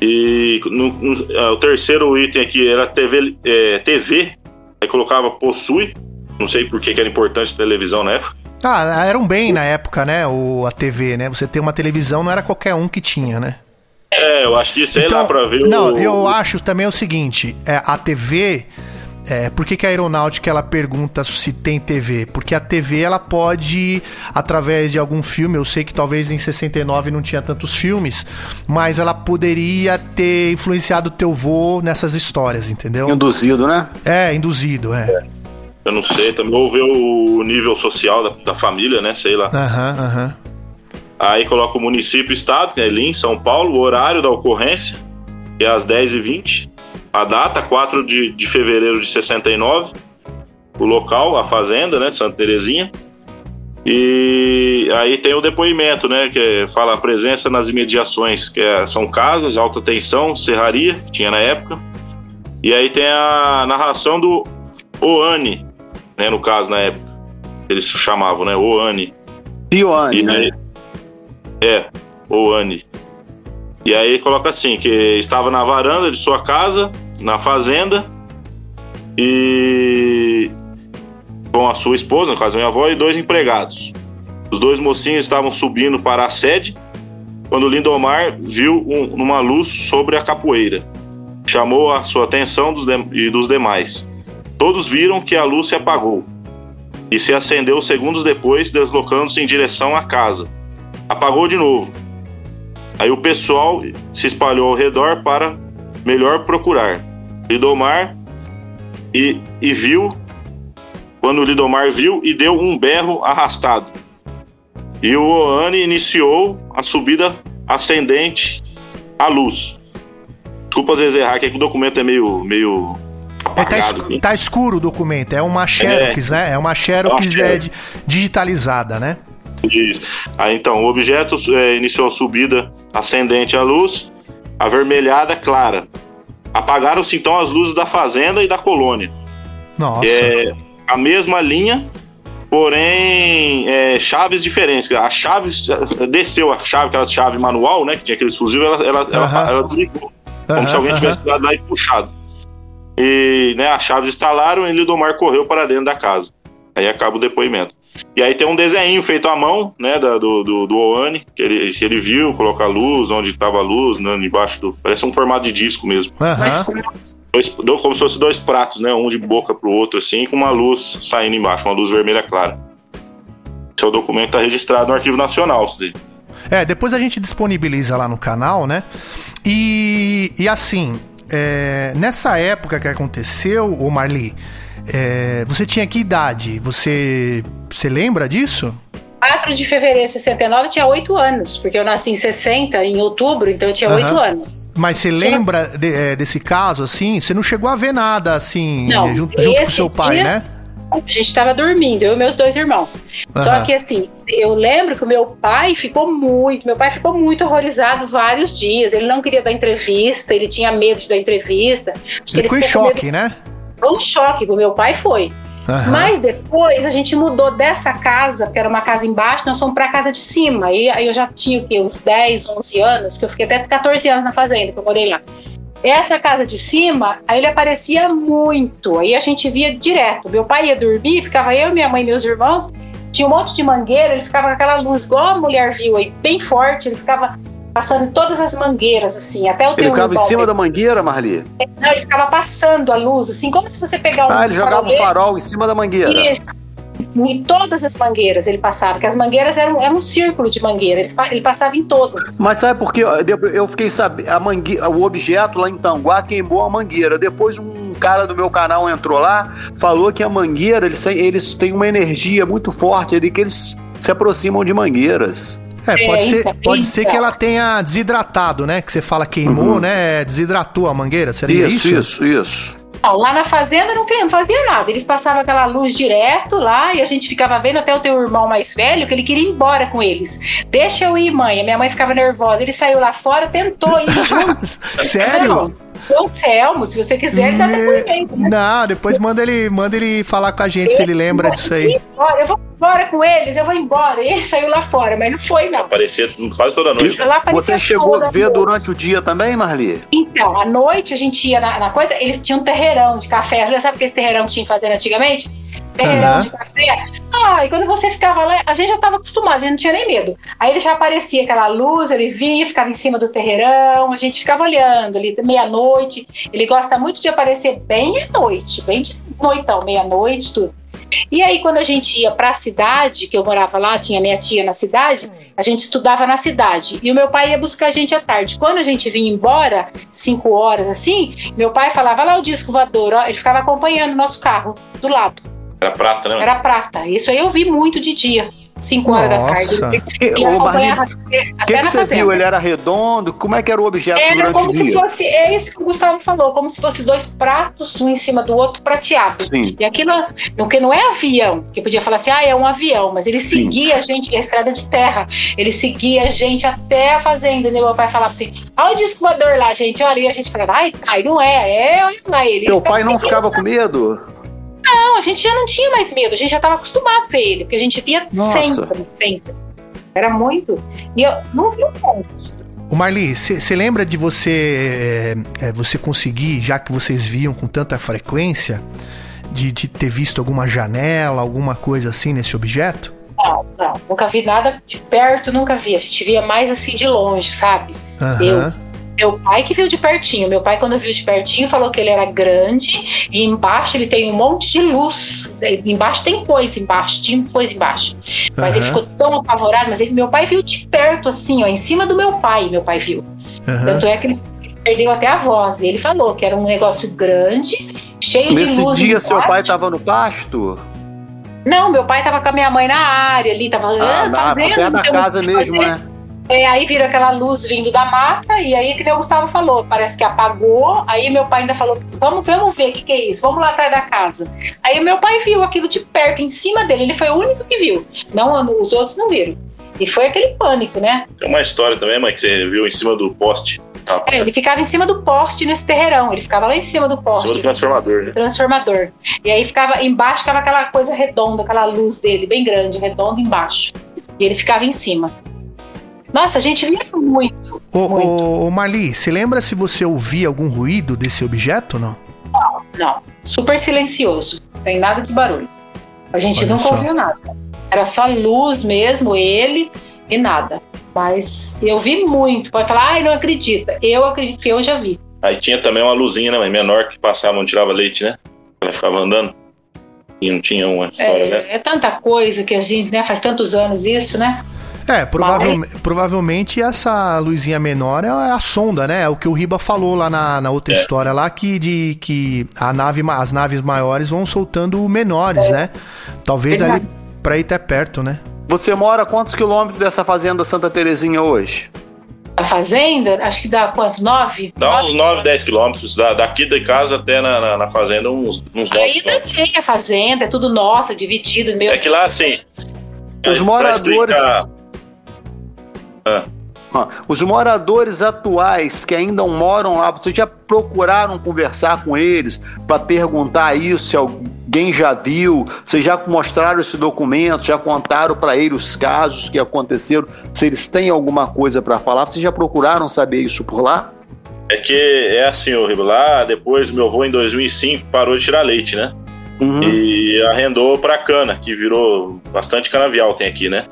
E no, no, é, o terceiro item aqui era TV, é, TV, aí colocava possui, não sei por que, que era importante televisão na época. Ah, era um bem na época, né? O, a TV, né? Você ter uma televisão não era qualquer um que tinha, né? É, eu acho que sei então, lá pra ver Não, o... eu acho também o seguinte: é, a TV. É, por que, que a aeronáutica ela pergunta se tem TV? Porque a TV ela pode, através de algum filme, eu sei que talvez em 69 não tinha tantos filmes, mas ela poderia ter influenciado o teu voo nessas histórias, entendeu? Induzido, né? É, induzido, é. é. Eu não sei, também ou ver o nível social da, da família, né? Sei lá. Aham, uhum, aham. Uhum. Aí coloca o município e estado, que é ali em São Paulo, o horário da ocorrência, que é às 10h20. A data, 4 de, de fevereiro de 69. O local, a fazenda, né? Santa Terezinha. E aí tem o depoimento, né? Que é, fala a presença nas imediações, que é, são casas, alta tensão, serraria, que tinha na época. E aí tem a narração do Oane, né, no caso, na época. Eles chamavam, né? Oane. Ioane, né? É, Oane. E aí coloca assim, que estava na varanda de sua casa, na fazenda, e com a sua esposa, no caso minha avó, e dois empregados. Os dois mocinhos estavam subindo para a sede quando Lindomar viu um, uma luz sobre a capoeira. Chamou a sua atenção dos e dos demais. Todos viram que a luz se apagou e se acendeu segundos depois, deslocando-se em direção à casa. Apagou de novo. Aí o pessoal se espalhou ao redor para melhor procurar. Lidomar e, e viu, quando Lidomar viu e deu um berro arrastado. E o Oane iniciou a subida ascendente à luz. Desculpa às vezes errar, que, é que o documento é meio, meio é, tá, esc tá, escuro o documento, é uma Xerox, é. né? É uma Xerox é, é digitalizada, né? Isso. Aí, então, o objeto é, iniciou a subida ascendente à luz, avermelhada clara. Apagaram-se então as luzes da fazenda e da colônia. Nossa. É a mesma linha porém é, chaves diferentes. A chave desceu a chave, aquela chave manual, né? Que tinha aqueles fuzil, ela, ela, ela, ela desligou. Como se alguém tivesse dado lá e puxado. E né, as chaves instalaram e Lidomar correu para dentro da casa. Aí acaba o depoimento. E aí tem um desenho feito à mão, né, da- do, do, do Oane, que ele, que ele viu, colocar a luz, onde estava a luz, né, embaixo do. Parece um formato de disco mesmo. Aham. Mas Dois, do- como se fosse dois pratos, né? Um de boca pro outro, assim, com uma luz saindo embaixo, uma luz vermelha clara. Esse é o documento que tá registrado no Arquivo Nacional. Isso daí. É, depois a gente disponibiliza lá no canal, né? E, e assim, é, nessa época que aconteceu, ô Marli, é, você tinha que idade? Você, você lembra disso? 4 de fevereiro de 69 eu tinha 8 anos, porque eu nasci em 60, em outubro, então eu tinha Aham. 8 anos. Mas você Sim. lembra de- é, desse caso, assim? Você não chegou a ver nada, assim, Não, junto, junto com seu pai, dia- né? A gente estava dormindo, eu e meus dois irmãos. Só Aham. que assim, eu lembro que o meu pai ficou muito, meu pai ficou muito horrorizado vários dias. Ele não queria dar entrevista, ele tinha medo de dar entrevista. Que Ele ficou em choque, né? Foi um choque, o meu pai foi. Aham. Mas depois a gente mudou dessa casa, porque era uma casa embaixo, nós fomos para a casa de cima. E aí eu já tinha o quê? uns 10, 11 anos, que eu fiquei até 14 anos na fazenda, que eu morei lá. Essa casa de cima, aí ele aparecia muito. Aí a gente via direto. Meu pai ia dormir, ficava eu, minha mãe e meus irmãos. Tinha um monte de mangueira, ele ficava com aquela luz, igual a mulher viu aí, bem forte. Ele ficava passando em todas as mangueiras, assim, até o Ele ficava em cima da mangueira, Marli? Não, ele ficava passando a luz, assim, como se você pegar um Ah, ele jogava o farolete farol em cima da mangueira. isso. Em todas as mangueiras ele passava, porque as mangueiras eram, eram um círculo de mangueira, ele, pa- ele passava em todas. Mas sabe por quê? Eu- Eu fiquei sabendo, a mangue... o objeto lá em Tanguá queimou a mangueira. Depois um cara do meu canal entrou lá, falou que a mangueira, eles têm, eles têm uma energia muito forte ali, que eles se aproximam de mangueiras. É, pode, É, ser, pode ser que ela tenha desidratado, né? Que você fala queimou, Uhum. né? Desidratou a mangueira, seria Isso, isso? isso, isso. Não, lá na fazenda não fazia nada, eles passavam aquela luz direto lá e a gente ficava vendo até o teu irmão mais velho que ele queria ir embora com eles. Deixa eu ir, mãe. A minha mãe ficava nervosa, ele saiu lá fora, tentou ir junto. Sério? Anselmo, se você quiser, ele dá Me- depoimento. né? Não, depois manda ele, manda ele falar com a gente se ele lembra disso aí. Eu vou embora com eles, eu vou embora. E ele saiu lá fora, mas não foi, não. Aparecia quase toda noite. Você chegou a ver noite. durante o dia também, Marli? Então, à noite a gente ia na, na coisa, ele tinha um terreirão de café. Sabe o que esse terreirão tinha que fazer antigamente? Terreirão Aham. de café. Ah, e quando você ficava lá, a gente já estava acostumado, a gente não tinha nem medo. Aí ele já aparecia aquela luz, ele vinha, ficava em cima do terreirão, a gente ficava olhando ali, meia-noite. Ele gosta muito de aparecer bem à noite, bem de noitão, meia-noite, tudo. E aí, quando a gente ia para a cidade, que eu morava lá, tinha minha tia na cidade, a gente estudava na cidade. E o meu pai ia buscar a gente à tarde. Quando a gente vinha embora, cinco horas assim, meu pai falava lá o disco voador, ó, ele ficava acompanhando o nosso carro do lado. Era prata, né? Era prata. Isso aí eu vi muito de dia. 5 horas da tarde. E, Marli, acompanhava o que, que você viu? Ele era redondo? Como é que era o objeto Era durante como o se fosse, é isso que o Gustavo falou, como se fosse dois pratos, um em cima do outro, prateado. Sim. E aquilo, porque não é avião, que podia falar assim, ah, é um avião, mas ele Sim. seguia a gente na estrada de terra, ele seguia a gente até a fazenda, e meu pai falava assim, olha o disco voador lá, gente, olha, e a gente falava, ai, pai, não é, é, olha lá ele. Teu Ele pai não seguindo. ficava com medo? Não, a gente já não tinha mais medo, a gente já estava acostumado com ele, porque a gente via Nossa. sempre, sempre. Era muito. E eu não vi um ponto. O Marli, você lembra de você é, você conseguir, já que vocês viam com tanta frequência, de, de ter visto alguma janela, alguma coisa assim nesse objeto? Não, não, nunca vi nada de perto, nunca vi. A gente via mais assim de longe, sabe? Aham. Meu pai que viu de pertinho. Meu pai, quando viu de pertinho, falou que ele era grande e embaixo ele tem um monte de luz. Embaixo tem coisa embaixo, tinha coisa embaixo. Mas ele Aham. ficou tão apavorado, mas ele, meu pai viu de perto, assim, ó, em cima do meu pai, meu pai viu. aham. Tanto é que ele perdeu até a voz. E ele falou que era um negócio grande, cheio de Nesse luz. dia, embaixo. seu pai estava no pasto? Não, meu pai tava com a minha mãe na área ali, tava Ah, ah, na, fazendo. perto da um- casa mesmo, né? É, aí vira aquela luz vindo da mata, e aí, que nem o Gustavo falou, parece que apagou. Aí meu pai ainda falou: vamos, vamos ver o que, que é isso, vamos lá atrás da casa. Aí meu pai viu aquilo de perto, em cima dele, ele foi o único que viu. Não, os outros não viram. E foi aquele pânico, né? Tem uma história também, mãe, que você viu em cima do poste. É, ele ficava em cima do poste nesse terreirão. Ele ficava lá em cima do poste. Sou transformador, né? Transformador. E aí ficava embaixo, ficava aquela coisa redonda, aquela luz dele, bem grande, redonda embaixo. E ele ficava em cima. Nossa, a gente via muito. Ô, muito. ô, ô, Mali, se lembra se você ouvia algum ruído desse objeto, não? Não, super silencioso. Não tem nada de barulho. A gente Olha nunca só. ouviu nada. Era só luz mesmo, ele e nada. Mas eu vi muito. Pode falar, ai, não acredita. Eu acredito que eu já vi. Aí tinha também uma luzinha, né? Menor que passava, onde tirava leite, né? Ela ficava andando. E não tinha uma história, né? É, é tanta coisa que a gente, né, faz tantos anos isso, né? É, provavelme- provavelmente essa luzinha menor é a sonda, né? É o que o Riba falou lá na, na outra É. história lá, que, de, que a nave, as naves maiores vão soltando menores, né? Talvez ali pra ir até perto, né? Você mora a quantos quilômetros dessa fazenda Santa Terezinha hoje? A fazenda, acho que dá quanto? Nove? Dá uns 9, 10 quilômetros. Da, daqui de casa até na, na, na fazenda, uns, uns 9 Ainda quilômetros. tem a fazenda, é tudo nosso, dividido. Meu, É que lá, assim. Os moradores- explicar- Ó, Os moradores atuais que ainda moram lá, vocês já procuraram conversar com eles para perguntar isso, se alguém já viu, vocês já mostraram esse documento, já contaram para eles os casos que aconteceram, se eles têm alguma coisa para falar, vocês já procuraram saber isso por lá? É que é assim, Ribo, lá depois meu avô em 2005 parou de tirar leite, né? Uhum, E arrendou pra cana, que virou bastante canavial tem aqui, né?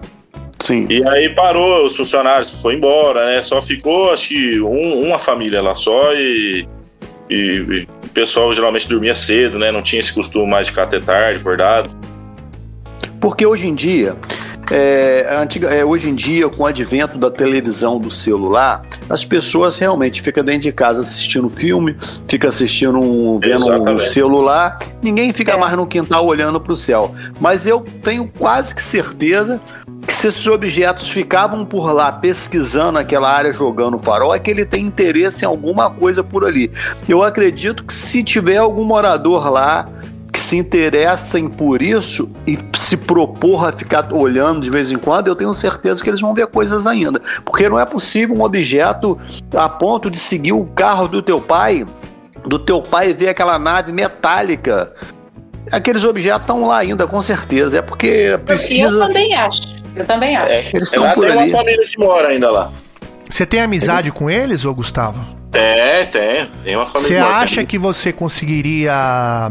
Sim. E aí parou, os funcionários foi embora, né? Só ficou, acho que um- uma família lá só e, e- e o pessoal geralmente dormia cedo, né? Não tinha esse costume mais de ficar até tarde, acordado. Porque hoje em dia, é, antiga- é, hoje em dia, com o advento da televisão, do celular, as pessoas realmente ficam dentro de casa assistindo filme, fica assistindo, um, vendo um celular, ninguém fica É. mais no quintal olhando para o céu. Mas eu tenho quase que certeza que se esses objetos ficavam por lá pesquisando aquela área, jogando farol, é que ele tem interesse em alguma coisa por ali. Eu acredito que se tiver algum morador lá se interessem por isso e se propor a ficar olhando de vez em quando, eu tenho certeza que eles vão ver coisas ainda. Porque não é possível um objeto a ponto de seguir o carro do teu pai, do teu pai ver aquela nave metálica. Aqueles objetos estão lá ainda, com certeza. É porque Eu precisa. também acho. Eu também acho. É, Eles é estão por tem ali. uma família que mora ainda lá. Você tem amizade com eles, ô Gustavo? É, tem. Tem uma família Você que mora acha que você conseguiria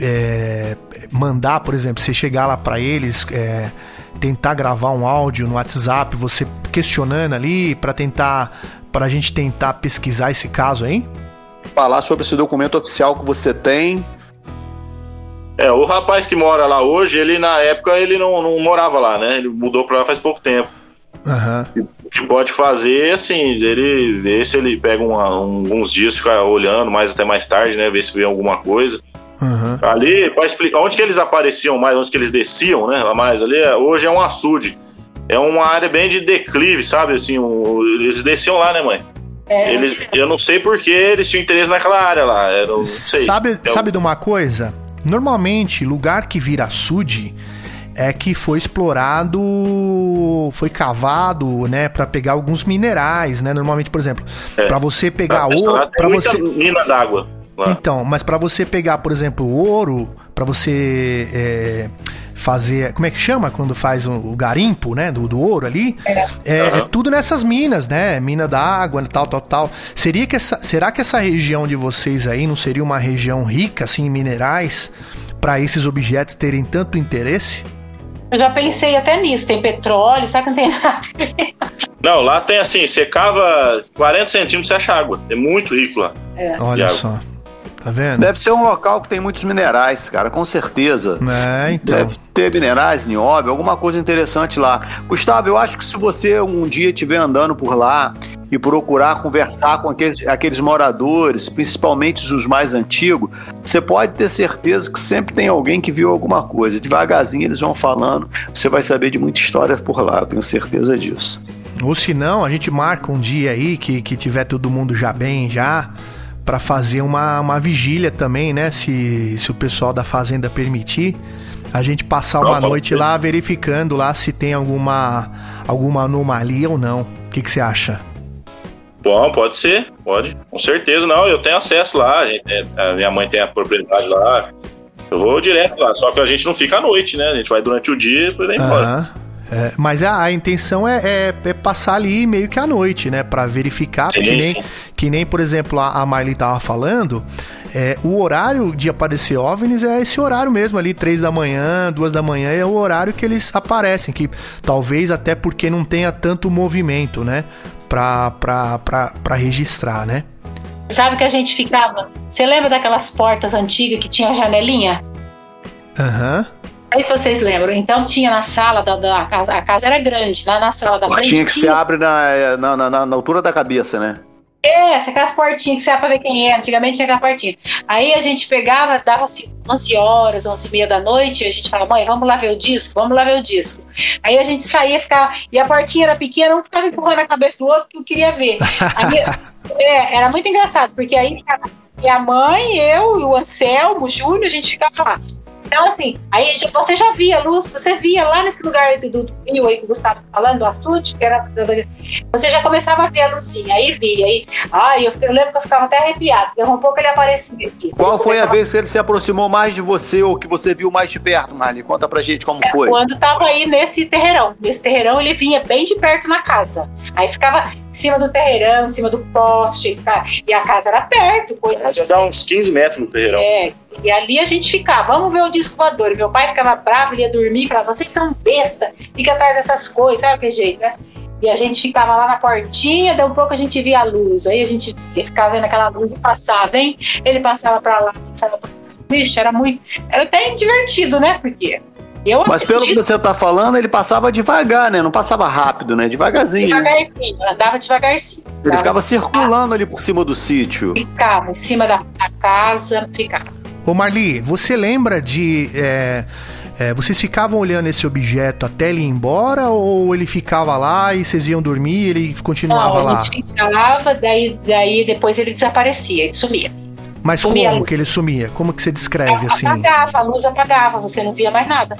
é, mandar, por exemplo, você chegar lá pra eles, é, tentar gravar um áudio no WhatsApp, você questionando ali pra tentar, pra gente tentar pesquisar esse caso aí? Falar sobre esse documento oficial que você tem. É, o rapaz que mora lá hoje, ele na época ele não, não morava lá, né? Ele mudou pra lá faz pouco tempo. Aham. O que pode fazer, assim, ele ver se ele pega uma- um- uns dias, ficar olhando mais até mais tarde, né? Ver se vê alguma coisa. Aham. Ali, pra explicar onde que eles apareciam mais, onde que eles desciam, né? Mais ali, é- hoje é um açude. É uma área bem de declive, sabe? Assim, um- eles desciam lá, né, mãe? É, Eles, eu não sei por que eles tinham interesse naquela área lá. Eu não sei. Sabe, É sabe de uma coisa? Normalmente, lugar que vira açude é que foi explorado, foi cavado, né, Pra pegar alguns minerais, né? Normalmente, por exemplo, É. pra você pegar ouro, para você mina d'água. Lá. Então, mas pra você pegar, por exemplo, ouro, pra você é, fazer, como é que chama quando faz o, o garimpo, né, do, do ouro ali? É, é Aham. tudo nessas minas, né? Mina d'água, tal, tal, tal. Seria que essa, será que essa região de vocês aí não seria uma região rica assim em minerais pra esses objetos terem tanto interesse? Eu já pensei até nisso. Tem petróleo, sabe que não tem nada? Não, lá tem assim, você cava 40 centímetros, você acha água. É muito rico lá. Olha Iago. só. Tá vendo? Deve ser um local que tem muitos minerais, cara, com certeza. É, então. Deve ter minerais, nióbio, alguma coisa interessante lá. Gustavo, eu acho que se você um dia estiver andando por lá e procurar conversar com aqueles, aqueles moradores, principalmente os mais antigos, você pode ter certeza que sempre tem alguém que viu alguma coisa. Devagarzinho eles vão falando, você vai saber de muita história por lá, eu tenho certeza disso. Ou se não, a gente marca um dia aí que, que tiver todo mundo já bem já pra fazer uma, uma vigília também, né? Se, se o pessoal da fazenda permitir, a gente passar uma Não, noite lá verificando lá se tem alguma alguma anomalia ou não. O que que você acha? Bom, pode ser, pode. Com certeza, não. Eu tenho acesso lá. A, gente, a minha mãe tem a propriedade lá. Eu vou direto lá. Só que a gente não fica à noite, né? A gente vai durante o dia e depois vai embora. É, mas a, a intenção é, é- é passar ali meio que à noite, né? Pra verificar, Sim, porque nem, que nem, por exemplo, a, a Miley tava falando. é, o horário de aparecer OVNIs é esse horário mesmo ali, três da manhã, duas da manhã, é o horário que eles aparecem, que talvez até porque não tenha tanto movimento, né? Pra, pra, pra, pra registrar, né? Sabe que a gente ficava. Você lembra daquelas portas antigas que tinha janelinha? Aham. Não sei se vocês lembram. Então tinha na sala da, da casa, a casa era grande, lá na sala da frente. Portinha que se tinha- abre na, na, na, na altura da cabeça, né? É, aquelas portinhas que você ia pra ver quem é. Antigamente tinha aquela portinha. Aí a gente pegava, dava assim, 11 horas, 11 e meia da noite, e a gente falava, mãe, vamos lá ver o disco, vamos lá ver o disco. Aí a gente saía, ficava, e a portinha era pequena, um ficava empurrando a cabeça do outro que eu queria ver. Aí, é, era muito engraçado, porque aí minha mãe, eu e o Anselmo, o Júnior, a gente ficava lá. Então, assim, aí você já via a luz, você via lá nesse lugar do, do rio aí que o Gustavo tá falando, do açude, que era. Você já começava a ver a luzinha, aí via. Aí, ai, eu, eu lembro que eu ficava até arrepiado, porque um pouco ele aparecia aqui. Qual foi a vez que ele se aproximou mais de você ou que você viu mais de perto, Marli? Conta pra gente como foi. Quando tava aí nesse terreirão. Nesse terreirão ele vinha bem de perto na casa. Aí ficava cima do terreirão, em cima do poste. ficava- E a casa era perto, coisa Já dá uns 15 metros no terreirão. É, e ali a gente ficava, vamos ver o disco voador. E meu pai ficava bravo, ele ia dormir e falava, vocês são besta, fica atrás dessas coisas, sabe que jeito, né? E a gente ficava lá na portinha, daí um pouco a gente via a luz. Aí a gente ficava vendo aquela luz e passava, hein? Ele passava pra lá, passava pra lá. Vixe, era muito. Era até divertido, né? Porque eu Mas pelo que você tá falando, ele passava devagar, né? Não passava rápido, né? Devagarzinho. né? devagarzinho, andava devagarzinho. Ele Andava- ficava circulando ali por cima do sítio. Ficava em cima da, casa, ficava. Ô Marli, você lembra de. é, é, vocês ficavam olhando esse objeto até ele ir embora ou ele ficava lá e vocês iam dormir e ele continuava Não, lá? a gente ficava, daí, daí depois ele desaparecia, ele sumia. Mas sumia. como que ele sumia? Como que você descreve assim? Apagava, a luz apagava, você não via mais nada.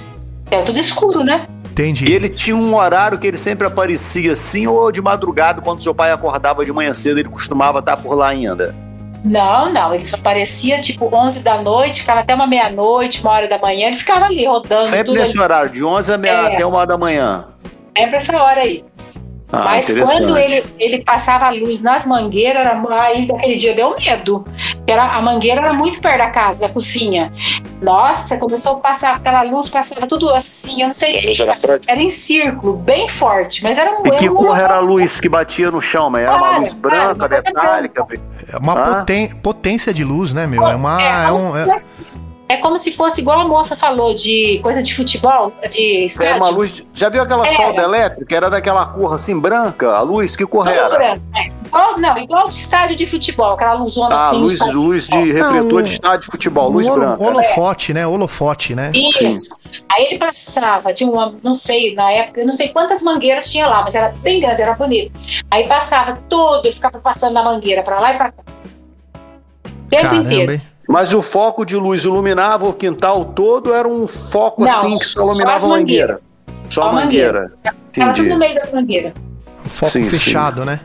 É tudo escuro, né? E Entendi. ele tinha um horário que ele sempre aparecia assim, ou de madrugada, quando seu pai acordava de manhã cedo, ele costumava estar por lá ainda. Não, não, ele só aparecia tipo 11 da noite, ficava até uma meia-noite, uma hora da manhã, ele ficava ali rodando Sempre tudo nesse horário, de 11 a meia- É. até uma hora da manhã. sempre essa hora aí. Ah, Mas quando ele, ele passava a luz nas mangueiras, era, aí daquele dia deu medo. Porque Era, a mangueira era muito perto da casa, da cozinha. Nossa, começou a passar aquela luz, passava tudo assim, eu não sei. Era. Era em círculo, bem forte, mas era um E que cor era a luz que batia no chão, mas era uma luz branca, uma coisa metálica. É uma Ah. poten- potência de luz, né, meu? É uma. É, É um, é- é como se fosse igual a moça falou, de coisa de futebol, de Era estádio. uma luz. Já viu aquela Era. solda elétrica? Era daquela cor assim, branca? A luz, que cor Tudo era? branco, é. Igual, não, igual de estádio de futebol, aquela luzona Ah, assim, luz, estádio. luz de refletor um- de estádio de futebol, luz holo- branca. holofote, né? Holofote, né? Isso. Aí ele passava de uma, não sei, na época, eu não sei quantas mangueiras tinha lá, mas era bem grande, era bonito. Aí passava tudo, ele ficava passando na mangueira pra lá e pra cá. O tempo Caramba, inteiro. hein? Mas o foco de luz iluminava o quintal todo, era um foco Não, assim que só só iluminava as a mangueira. Só a Só a mangueira. Ficava tudo Entendi. no meio das mangueiras. Um foco Sim, sim. fechado, né?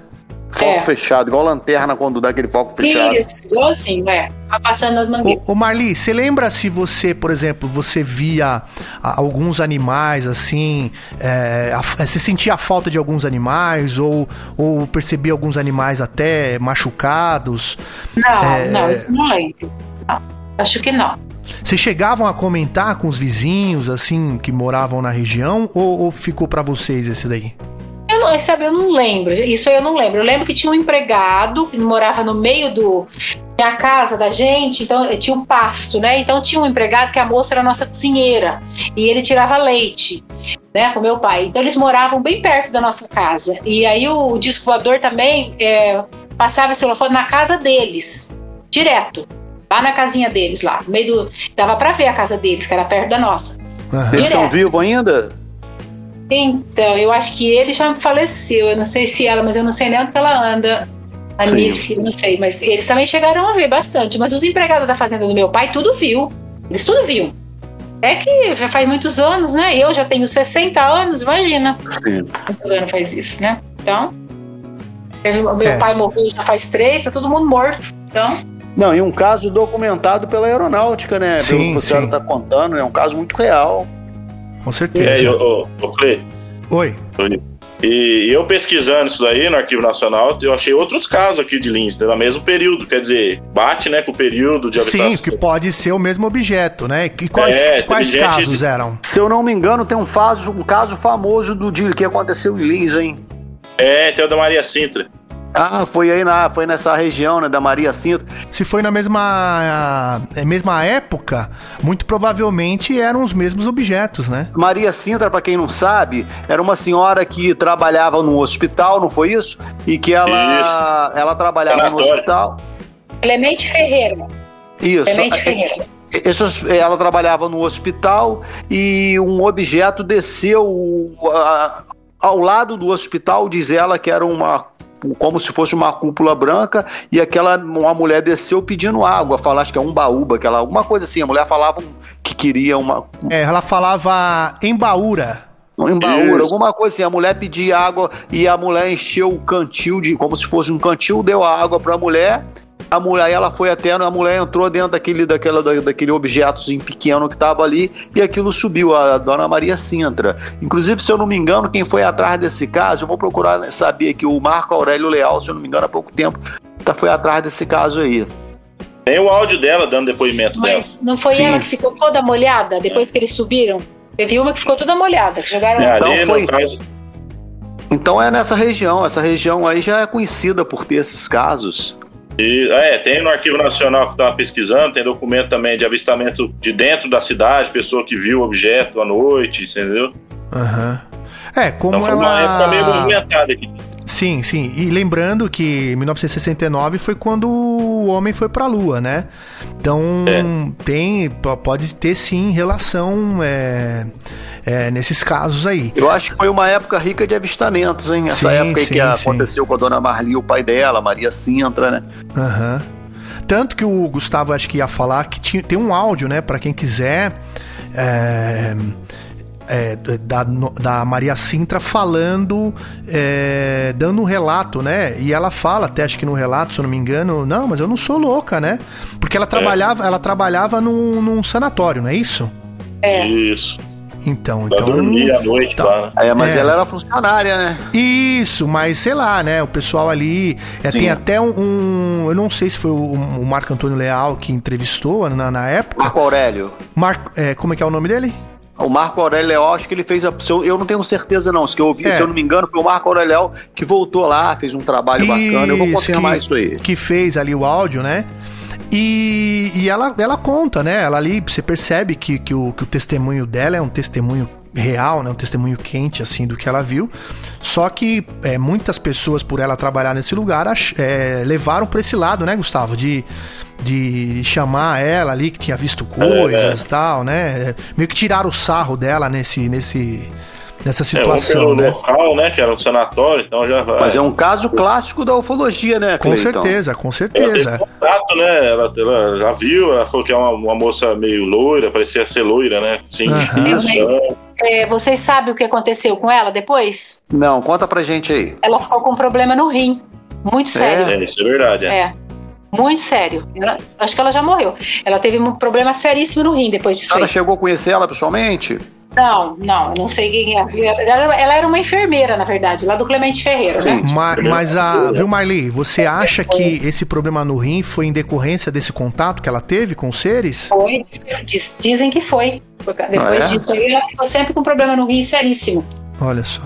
Foco É. fechado, igual lanterna quando dá aquele foco fechado. Isso, igualzinho, é. Vai passando nas mangueiras. Ô, ô Marli, você lembra se você, por exemplo, você via a- alguns animais assim, é, você sentia a falta de alguns animais ou, ou percebia alguns animais até machucados? Não, É. não, isso não lembro. Não, acho que não. Vocês chegavam a comentar com os vizinhos assim que moravam na região ou, ou ficou pra vocês esse daí? Eu não, sabe, eu não lembro. Isso aí eu não lembro. Eu lembro que tinha um empregado que morava no meio do. Tinha a casa da gente, então eh, tinha um pasto, né? Então tinha um empregado que a moça era nossa cozinheira. E ele tirava leite, né, com meu pai. Então eles moravam bem perto da nossa casa. E aí o disco voador também é, passava esse holofone na casa deles, direto. Lá na casinha deles, lá. No meio do. Dava pra ver a casa deles, que era perto da nossa. Aham. Eles são vivos ainda? Então, eu acho que ele já faleceu. Eu não sei se ela, mas eu não sei nem onde que ela anda. A Sim. Nice, não sei. Mas eles também chegaram a ver bastante. Mas os empregados da fazenda do meu pai, tudo viu. Eles tudo viam. É que já faz muitos anos, né? Eu já tenho 60 anos, imagina. Sim. Quantos anos faz isso, né? Então, Meu É. pai morreu já faz três, tá todo mundo morto. Então, Não, e um caso documentado pela aeronáutica, né? Sim, Pelo que a senhora sim. está contando, é um caso muito real. Com É, certeza. e, ô, ô, ô, Clay, Oi. E eu pesquisando isso daí no Arquivo Nacional, eu achei outros casos aqui de Lins, né, no mesmo período. Quer dizer, bate né, com o período de Sim, habitação. que pode ser o mesmo objeto, né? E quais, É, quais casos de- eram? Se eu não me engano, tem um, faso, um caso famoso do dia que aconteceu em Lins, hein? É, tem o da Maria Sintra. Ah, foi aí na, foi nessa região, né, da Maria Cinto. Se foi na mesma, eh, mesma época, muito provavelmente eram os mesmos objetos, né? Maria Sintra, para quem não sabe, era uma senhora que trabalhava no hospital, não foi isso? E que ela, ela trabalhava no hospital. Clemente Ferreira. Isso. Clemente É, Ferreira. Essas- ela trabalhava no hospital e um objeto desceu ao lado do hospital, diz ela que era uma como se fosse uma cúpula branca e aquela uma mulher desceu pedindo água, falar acho que é um baúba, aquela alguma coisa assim, a mulher falava que queria uma É, ela falava embaúra. embaúra, Isso. alguma coisa assim, a mulher pedia água e a mulher encheu o cantil de como se fosse um cantil, deu a água para a mulher. A mulher, aí ela foi até, a mulher entrou dentro daquele, daquela, da- daquele objetozinho pequeno que estava ali e aquilo subiu, a dona Maria Sintra. Inclusive, se eu não me engano, quem foi atrás desse caso, eu vou procurar saber que o Marco Aurélio Leal, se eu não me engano, há pouco tempo, tá, foi atrás desse caso aí. Tem o áudio dela dando depoimento dela. Mas não foi Sim. ela que ficou toda molhada depois que eles subiram? Teve uma que ficou toda molhada, que jogaram. É, Então foi- caso. Então é nessa região, essa região aí já é conhecida por ter esses casos. E, é, tem no Arquivo Nacional que estava pesquisando, tem documento também de avistamento de dentro da cidade, pessoa que viu o objeto à noite, entendeu? Aham. É, como Então foi uma época meio ela. movimentada aqui. Sim, sim. E lembrando que 1969 foi quando o homem foi pra Lua, né? Então É. tem. Pode ter sim relação é, é, nesses casos aí. Eu acho que foi uma época rica de avistamentos, hein? Essa Sim, época aí sim, que sim. aconteceu com a dona Marli, o pai dela, Maria Sintra, né? Aham. Tanto que o Gustavo acho que ia falar que tinha, tem um áudio, né, Pra quem quiser. é, é, da, da Maria Sintra falando, é, dando um relato, né? E ela fala, até acho que no relato, se eu não me engano, não, mas eu não sou louca, né? Porque ela trabalhava, ela trabalhava num, num sanatório, não é isso? É. Isso. Então, Pra então. dormir à noite tá. lá, né? É, mas É. ela era funcionária, né? Isso, mas sei lá, né? O pessoal ali. é, tem até um, um- Eu não sei se foi o, o Marco Antônio Leal que entrevistou na, na época. Marco Aurélio. Marco, é, como é que é o nome dele? O Marco Aurélio, acho que ele fez a. Eu não tenho certeza, não. Se, eu, ouvi, É. se eu não me engano, foi o Marco Aurélio que voltou lá, fez um trabalho bacana. Eu vou Isso, confirmar que- isso aí. Que fez ali o áudio, né? E, e ela, ela conta, né? Ela ali, você percebe que, que, o, que o testemunho dela é um testemunho real, né? Um testemunho quente, assim, do que ela viu. Só que é, muitas pessoas, por ela trabalhar nesse lugar, é, levaram pra esse lado, né, Gustavo? De, de chamar ela ali, que tinha visto coisas e tal, né? Meio que tiraram o sarro dela nesse, nesse, nessa É, um situação, pelo né? local, né? Que era um sanatório, então já vai. Mas é um caso clássico da ufologia, né, Com Cleiton? certeza, com Ela certeza. teve contato, né? Ela, ela já viu, ela falou que é uma, uma moça meio loira, parecia ser loira, né? Sim, distinção. É, vocês sabem o que aconteceu com ela depois? Não, conta pra gente aí. Ela ficou com um problema no rim. Muito sério. É, isso é verdade. É. É. Muito sério. Ela- acho que ela já morreu. Ela teve um problema seríssimo no rim depois disso senhora aí. chegou a conhecer ela pessoalmente? Não, não, eu não sei quem é. Ela, ela era uma enfermeira, na verdade, lá do Clemente Ferreira, Sim. né? Ma- Mas, a, viu, Marli, você acha que esse problema no rim foi em decorrência desse contato que ela teve com os seres? Foi. Diz- dizem que foi. Depois Ah, é? disso aí, ela ficou sempre com problema no rim seríssimo. Olha só.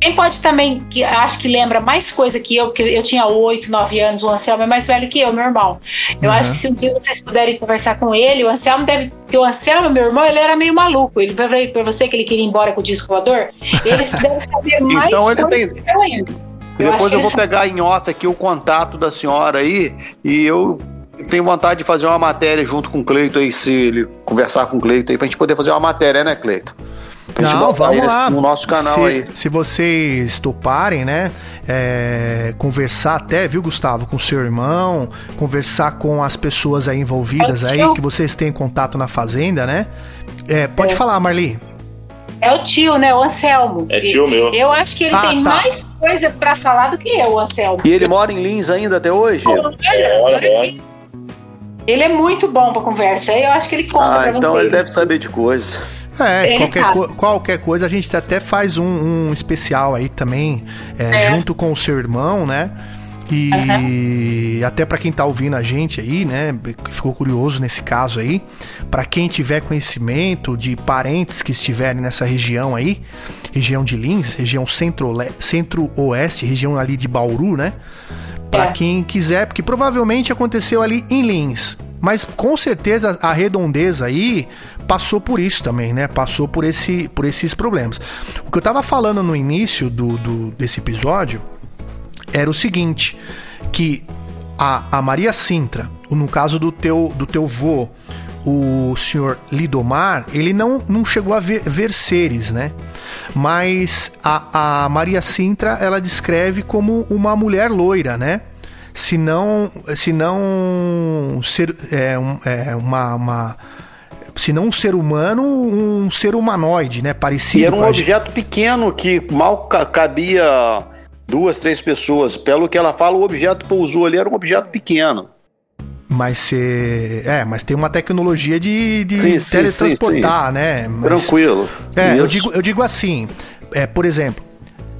Quem pode também, que acho que lembra mais coisa que eu, porque eu tinha 8, 9 anos, o Anselmo é mais velho que eu, meu irmão. Eu Uhum. acho que se um dia vocês puderem conversar com ele, o Anselmo deve. Porque o Anselmo, meu irmão, ele era meio maluco. Ele falei pra você que ele queria ir embora com o disco voador. Ele deve saber mais Então ele coisa tem- que eu ainda. E Eu depois eu vou ele pegar em off aqui o contato da senhora aí e eu tenho vontade de fazer uma matéria junto com o Cleito aí, se ele conversar com o Cleito aí, pra gente poder fazer uma matéria, né, Cleito? Pra gente Não, vamos lá. no nosso canal se, aí. Se vocês toparem, né? é, conversar até, viu, Gustavo, com seu irmão, conversar com as pessoas aí envolvidas aí, que vocês têm contato na fazenda, né? É, pode É. falar, Marli. É o tio, né? O Anselmo. É tio meu. Eu acho que ele Ah, tem tá. mais coisa pra falar do que eu, o Anselmo. E ele mora em Lins ainda até hoje? Olha aqui. Ele é muito bom pra conversa. Eu acho que ele conta Ah, pra então vocês. ele deve saber de coisa. É, qualquer, co- qualquer coisa a gente até faz um, um especial aí também, é, É. junto com o seu irmão, né? E até pra quem tá ouvindo a gente aí, né, ficou curioso nesse caso aí, pra quem tiver conhecimento de parentes que estiverem nessa região aí, região de Lins, região centro-oeste, região ali de Bauru, né? Pra É. quem quiser, porque provavelmente aconteceu ali em Lins. Mas com certeza a redondeza aí passou por isso também, né? Passou por, esse, por esses problemas. O que eu tava falando no início do, do- desse episódio era o seguinte: que a, a Maria Sintra, no caso do teu, do teu vô, o senhor Lidomar, ele não, não chegou a ver, ver seres, né? Mas a, a Maria Sintra, ela descreve como uma mulher loira, né? Se não, se não ser é, um- é, uma, uma se não um ser humano, um ser humanoide, né? Parecido E era um objeto pequeno que mal ca- cabia duas, três pessoas. Pelo que ela fala, o objeto que pousou ali era um objeto pequeno. Mas você. É, mas tem uma tecnologia de, de Sim, sim, teletransportar, né? Mas- Tranquilo. É, eu digo, eu digo assim, é, por exemplo,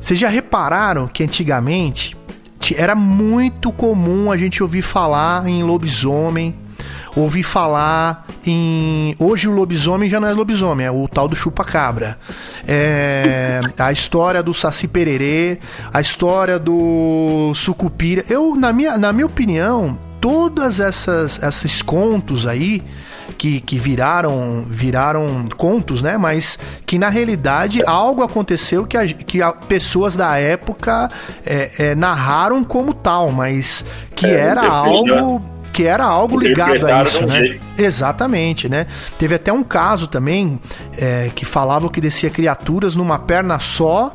vocês já repararam que antigamente ti- era muito comum a gente ouvir falar em lobisomem, ouvir falar em. Hoje o lobisomem já não é lobisomem, é o tal do chupa-cabra. É, a história do Saci Pererê, a história do Sucupira. Eu, na minha, na minha opinião, todas essas esses contos aí que, que viraram viraram contos, né? Mas que na realidade algo aconteceu que, a- que a- pessoas da época é, é, narraram como tal, mas que É, era algo que era algo ligado a isso, né? jeito. Exatamente, né? Teve até um caso também é, que falavam que descia criaturas numa perna só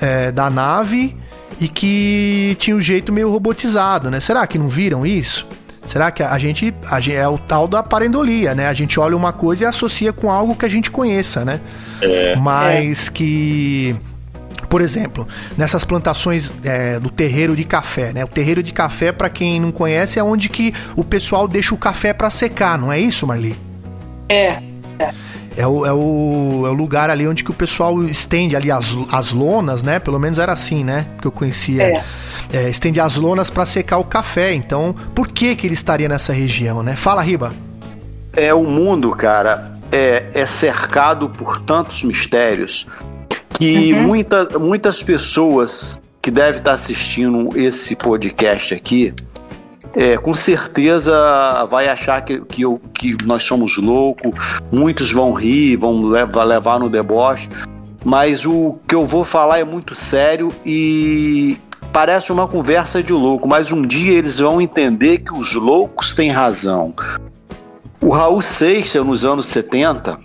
é, da nave e que tinha um jeito meio robotizado, né? Será que não viram isso? Será que a gente, a gente é o tal da parendolia, né? A gente olha uma coisa e associa com algo que a gente conheça, né? É. Mas que por exemplo, nessas plantações é, do terreiro de café, né? O terreiro de café, pra quem não conhece, é onde que o pessoal deixa o café pra secar, não é isso, Marli? É. É o, é, o, é o lugar ali onde que o pessoal estende ali as, as lonas, né? Pelo menos era assim, né? Que eu conhecia. É. É, estende as lonas pra secar o café. Então, por que que ele estaria nessa região, né? Fala, Riba. É, o mundo, cara, é, é cercado por tantos mistérios que muita, muitas pessoas que devem estar assistindo esse podcast aqui, é, com certeza vai achar que, que, eu- que nós somos loucos, muitos vão rir, vão levar, levar no deboche, mas o que eu vou falar é muito sério e parece uma conversa de louco, mas um dia eles vão entender que os loucos têm razão. O Raul Seixas, nos anos 70,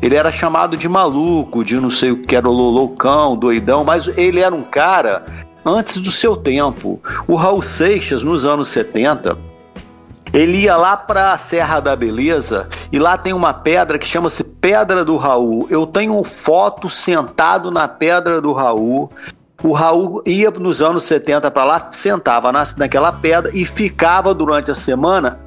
ele era chamado de maluco, de não sei o que era loucão, doidão, mas ele era um cara antes do seu tempo. O Raul Seixas, nos anos 70, ele ia lá para a Serra da Beleza e lá tem uma pedra que chama-se Pedra do Raul. Eu tenho foto sentado na Pedra do Raul. O Raul ia nos anos 70 para lá, sentava na, naquela pedra e ficava durante a semana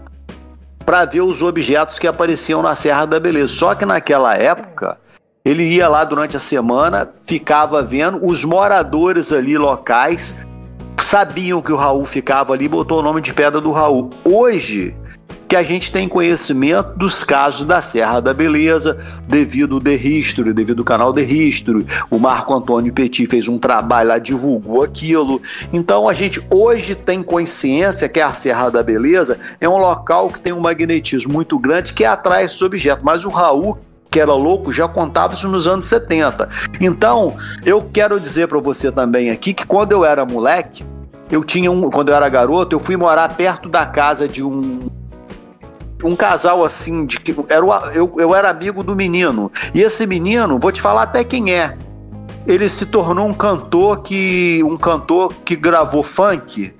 para ver os objetos que apareciam na Serra da Beleza. Só que naquela época, ele ia lá durante a semana, ficava vendo os moradores ali locais sabiam que o Raul ficava ali, botou o nome de Pedra do Raul. Hoje que a gente tem conhecimento dos casos da Serra da Beleza, devido ao The devido ao canal The. O Marco Antônio Petit fez um trabalho lá, divulgou aquilo. Então a gente hoje tem consciência que a Serra da Beleza é um local que tem um magnetismo muito grande que atrai esses objetos. Mas o Raul que era louco, já contava isso nos anos 70. Então, eu quero dizer para você também aqui que quando eu era moleque, eu tinha um, quando eu era garoto, eu fui morar perto da casa de um um casal assim de que era o- eu, eu era amigo do menino. E esse menino, vou te falar até quem é. Ele se tornou um cantor que um cantor que gravou funk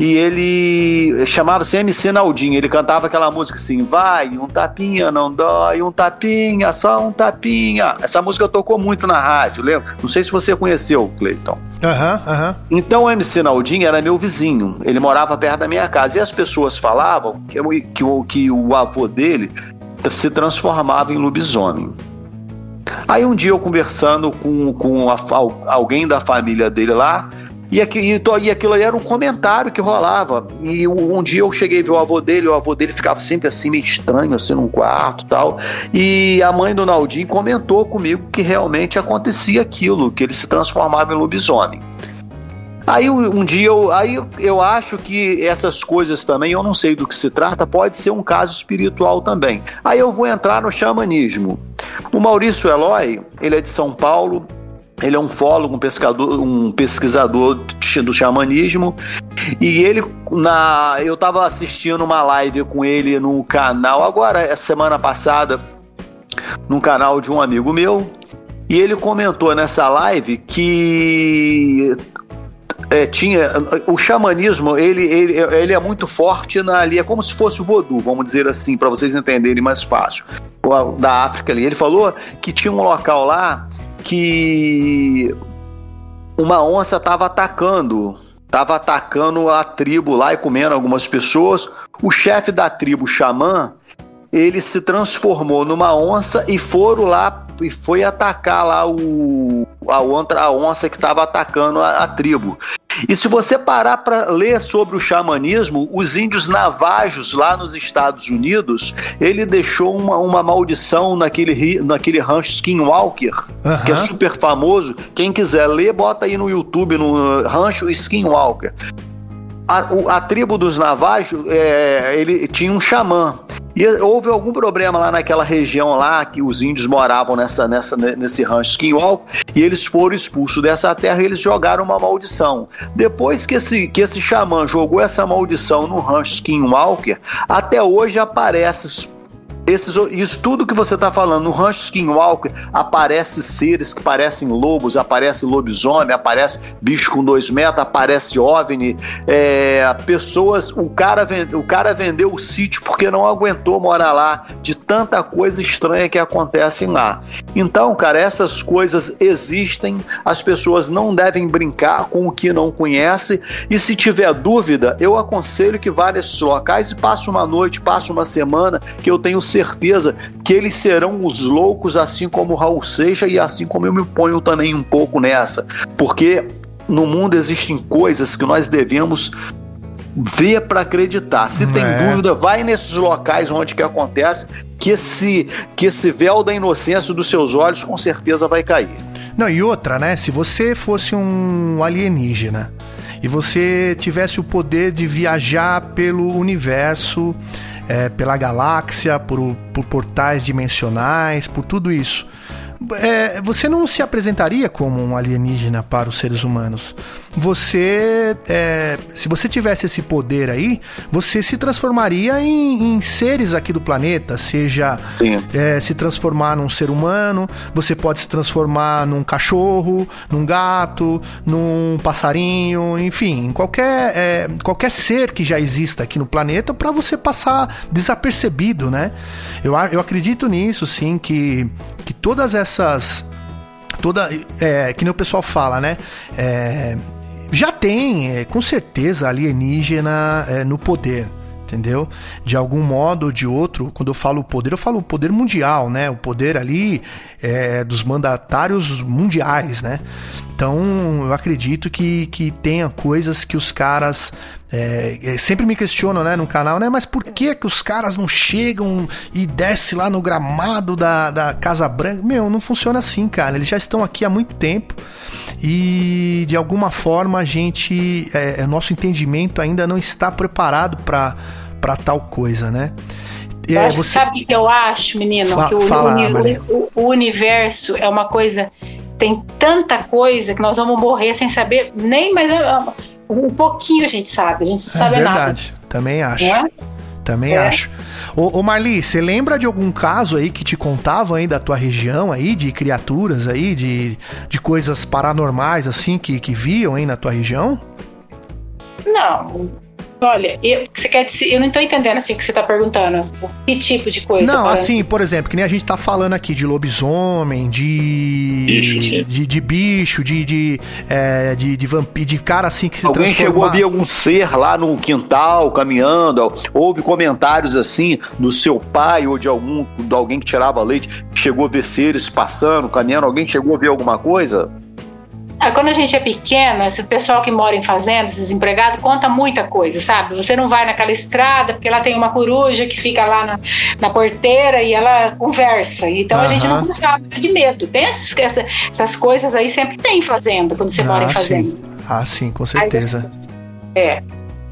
e ele chamava-se MC Naldinho. Ele cantava aquela música assim: vai, um tapinha não dói, um tapinha, só um tapinha. Essa música tocou muito na rádio, lembra? Não sei se você conheceu, Cleiton. Aham, uhum, aham. Uhum. Então o MC Naldinho era meu vizinho. Ele morava perto da minha casa. E as pessoas falavam que, que, que o avô dele se transformava em lobisomem. Aí um dia eu conversando com, com a, alguém da família dele lá, e, aqui, e, aquilo aí era um comentário que rolava. E um dia eu cheguei a ver o avô dele, o avô dele ficava sempre assim, meio estranho, assim, num quarto tal. E a mãe do Naldinho comentou comigo que realmente acontecia aquilo, que ele se transformava em lobisomem. Aí um dia eu, aí eu acho que essas coisas também, eu não sei do que se trata, pode ser um caso espiritual também. Aí eu vou entrar no xamanismo. O Maurício Eloy, ele é de São Paulo, ele é um fólogo, um pescador, um pesquisador do xamanismo. E ele, na, eu estava assistindo uma live com ele no canal, agora, semana passada, no canal de um amigo meu. E ele comentou nessa live que é, tinha o xamanismo ele, ele, ele é muito forte na, ali é como se fosse o voodoo vamos dizer assim para vocês entenderem mais fácil da África ali ele falou que tinha um local lá que uma onça estava atacando, estava atacando a tribo lá e comendo algumas pessoas. O chefe da tribo, xamã, ele se transformou numa onça e foram lá e foi atacar lá o a outra a onça que estava atacando a, a, tribo. E se você parar para ler sobre o xamanismo, os índios navajos lá nos Estados Unidos, ele deixou uma, uma maldição naquele, naquele rancho Skinwalker, uhum. que é super famoso. Quem quiser ler, bota aí no YouTube, no rancho Skinwalker. A, a, tribo dos navajos, é, ele tinha um xamã. E houve algum problema lá naquela região lá que os índios moravam nessa, nessa, nesse rancho Skinwalker e eles foram expulsos dessa terra e eles jogaram uma maldição. Depois que esse, que esse xamã jogou essa maldição no rancho Skinwalker, até hoje aparece esses, isso tudo que você está falando, no Rancho Skinwalker aparece seres que parecem lobos, aparece lobisomem, aparece bicho com dois metros, aparece OVNI, é, pessoas, o cara, vende, o cara vendeu o sítio porque não aguentou morar lá, de tanta coisa estranha que acontece lá. Então, cara, essas coisas existem, as pessoas não devem brincar com o que não conhece, e se tiver dúvida, eu aconselho que vá nesses locais e passe uma noite, passe uma semana, que eu tenho certeza certeza que eles serão os loucos, assim como Raul Seixas e assim como eu me ponho também um pouco nessa. Porque no mundo existem coisas que nós devemos ver para acreditar. Se tem é. dúvida, vai nesses locais onde que acontece, que esse, que esse véu da inocência dos seus olhos com certeza vai cair. Não, e outra, né? Se você fosse um alienígena e você tivesse o poder de viajar pelo universo é, pela galáxia, por, por portais dimensionais, por tudo isso é, você não se apresentaria como um alienígena para os seres humanos. Você, é, se você tivesse esse poder aí, você se transformaria em, em seres aqui do planeta, seja é, se transformar num ser humano, você pode se transformar num cachorro, num gato, num passarinho, enfim, em qualquer, é, qualquer ser que já exista aqui no planeta para você passar desapercebido, né? Eu, eu acredito nisso, sim, que, que todas essas. Toda. É, que nem o pessoal fala, né? É, já tem, é, com certeza, alienígena é, no poder entendeu? De algum modo ou de outro, quando eu falo poder, eu falo o poder mundial, né? O poder ali é, dos mandatários mundiais, né? Então eu acredito que, que tenha coisas que os caras é, é, sempre me questionam, né, no canal, né? Mas por que que os caras não chegam e desce lá no gramado da, da Casa Branca? Meu, não funciona assim, cara. Eles já estão aqui há muito tempo e de alguma forma a gente, é, é nosso entendimento ainda não está preparado para para tal coisa, né? É, você... Sabe o que eu acho, menino? Fa que o, fala, uni o, o, universo é uma coisa. Tem tanta coisa que nós vamos morrer sem saber nem mais. Um pouquinho a gente sabe, a gente não é sabe verdade. nada. Também acho. É? Também é. acho. Ô, ô Marli, você lembra de algum caso aí que te contavam aí da tua região aí, de criaturas aí, de, de coisas paranormais assim que, que viam aí na tua região? Não, Olha, eu, você quer dizer, eu não tô entendendo assim o que você tá perguntando. Que tipo de coisa? Não, para- assim, por exemplo, que nem a gente tá falando aqui de lobisomem, de. Bicho, sim. de, de bicho, de. de, é, de, de vampiro, de cara assim que se Alguém chegou a transforma- ver algum ser lá no quintal caminhando? Houve comentários assim do seu pai ou de algum de alguém que tirava leite? Chegou a ver seres passando, caminhando? Alguém chegou a ver alguma coisa? Ah, quando a gente é pequena, esse pessoal que mora em fazendas, desempregado, conta muita coisa, sabe? Você não vai naquela estrada porque lá tem uma coruja que fica lá na, na porteira e ela conversa. Então a gente não começava de medo. Tem essas, essa- essas coisas aí, sempre tem em fazenda, quando você mora em Ah, fazenda. sim. Ah, sim, com certeza. É.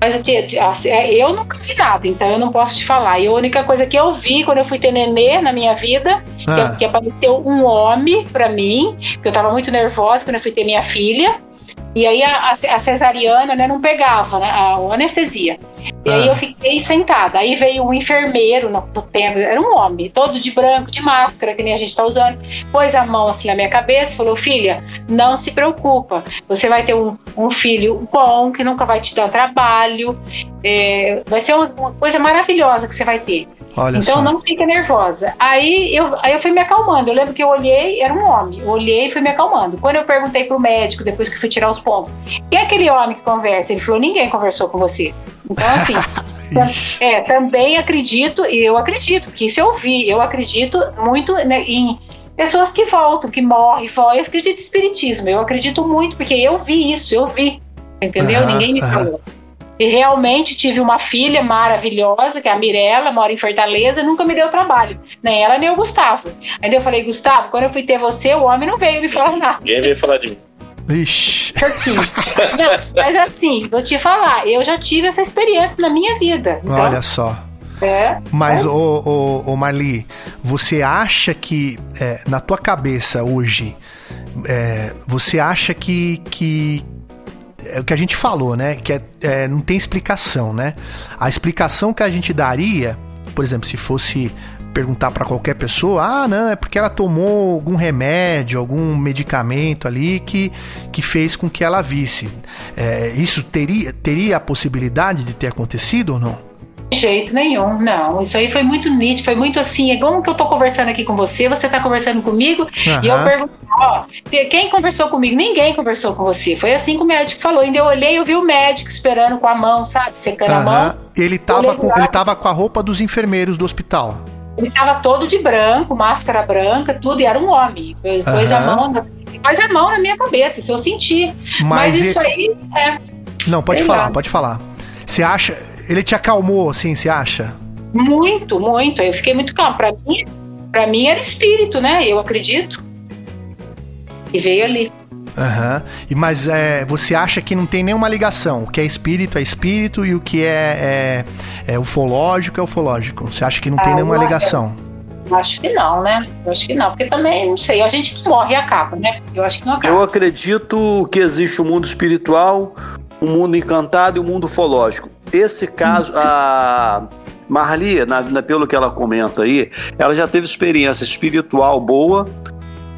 Mas tia, assim, é, eu nunca vi nada, então eu não posso te falar. E a única coisa que eu vi quando eu fui ter nenê na minha vida, que, Ah, que apareceu um homem pra mim, que eu tava muito nervosa quando eu fui ter minha filha. E aí a, a cesariana né, não pegava, né, a, a anestesia. E aí Ah. eu fiquei sentada. Aí veio um enfermeiro no, no tempo, era um homem, todo de branco, de máscara, que nem a gente tá usando. Pôs a mão assim na minha cabeça e falou: Filha, não se preocupa. Você vai ter um, um filho bom, que nunca vai te dar trabalho. É, vai ser uma, uma coisa maravilhosa que você vai ter. Olha Então só. não fica nervosa. Aí eu, aí eu fui me acalmando. Eu lembro que eu olhei, era um homem. Eu olhei e fui me acalmando. Quando eu perguntei pro médico, depois que fui tirar os pontos, quem é aquele homem que conversa? Ele falou: ninguém conversou com você. Então, assim, é, também acredito, e eu acredito, que isso eu vi, eu acredito muito né, em pessoas que voltam, que morrem, voltam. Eu acredito em espiritismo, eu acredito muito, porque eu vi isso, eu vi. Entendeu? Aham, Ninguém me aham. falou. E realmente tive uma filha maravilhosa, que é a Mirella, mora em Fortaleza, nunca me deu trabalho. Nem ela, nem o Gustavo. Ainda eu falei, Gustavo, quando eu fui ter você, o homem não veio me falar nada. Ninguém veio falar de mim. Ixi. Não, mas assim, vou te falar, eu já tive essa experiência na minha vida. Então, Olha só. é, Mas, Mas- ô, ô, ô Marli, você acha que é, na tua cabeça hoje, é, você acha que, que é o que a gente falou, né? Que é, é, não tem explicação, né? A explicação que a gente daria, por exemplo, se fosse perguntar pra qualquer pessoa, ah, não, é porque ela tomou algum remédio, algum medicamento ali que, que fez com que ela visse. É, isso teria, teria a possibilidade de ter acontecido ou não? Jeito nenhum, não. Isso aí foi muito nítido, foi muito assim. É como que eu tô conversando aqui com você, você tá conversando comigo, e eu pergunto, ó, quem conversou comigo? Ninguém conversou com você. Foi assim que o médico falou. Ainda eu olhei, eu vi o médico esperando com a mão, sabe? Secando a mão. Ele tava, com, ele tava com a roupa dos enfermeiros do hospital. Ele tava todo de branco, máscara branca, tudo, e era um homem. Pôs a mão, na- pôs a mão na minha cabeça, isso eu senti. Mas, Mas, isso ele- aí é Não, pode sei falar, lá. pode falar. Você acha. Ele te acalmou, assim, você acha? muito, muito. Eu fiquei muito calma. Pra mim, pra mim era espírito, né? Eu acredito. E veio ali. Aham. E Mas é, você acha que não tem nenhuma ligação? O que é espírito é espírito e o que é, é, é ufológico é ufológico. Você acha que não tem Ah, nenhuma não é. ligação? Eu Acho que não, né? Eu acho que não, porque também, não sei, a gente morre e acaba, né? Eu acho que não acaba. Eu acredito que existe o mundo espiritual, o mundo encantado e o mundo ufológico. Esse caso, a Marli, na- na- pelo que ela comenta aí, ela já teve experiência espiritual boa,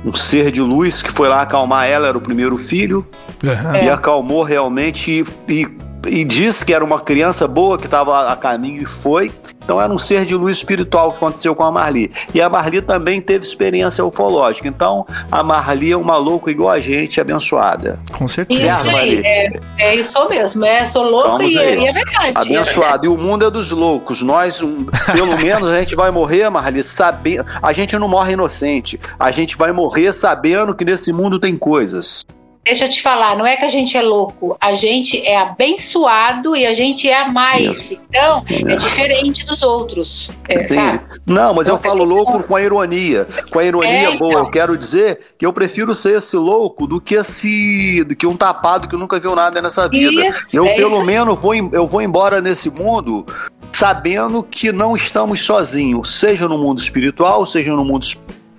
um ser de luz que foi lá acalmar ela, era o primeiro filho. É. e acalmou realmente e, e, e disse que era uma criança boa que estava a caminho e foi. Então era um ser de luz espiritual que aconteceu com a Marli. E a Marli também teve experiência ufológica. Então a Marli é uma louca igual a gente, abençoada. Com certeza. Isso aí, é, é isso mesmo, é, sou louca Somos e, aí. e é verdade. Abençoado. E o mundo é dos loucos. Nós, um, pelo menos, a gente vai morrer, Marli, sabendo. A gente não morre inocente. A gente vai morrer sabendo que nesse mundo tem coisas. Deixa eu te falar, não é que a gente é louco, a gente é abençoado e a gente é a mais. Isso. Então, é É. diferente dos outros, é, sabe? Não, mas eu Então, falo a gente louco com a ironia. Com a ironia É, boa, então. eu quero dizer que eu prefiro ser esse louco do que esse, do que um tapado que nunca viu nada nessa vida. Isso, eu é pelo isso menos vou, eu vou embora nesse mundo sabendo que não estamos sozinhos, seja no mundo espiritual, seja no mundo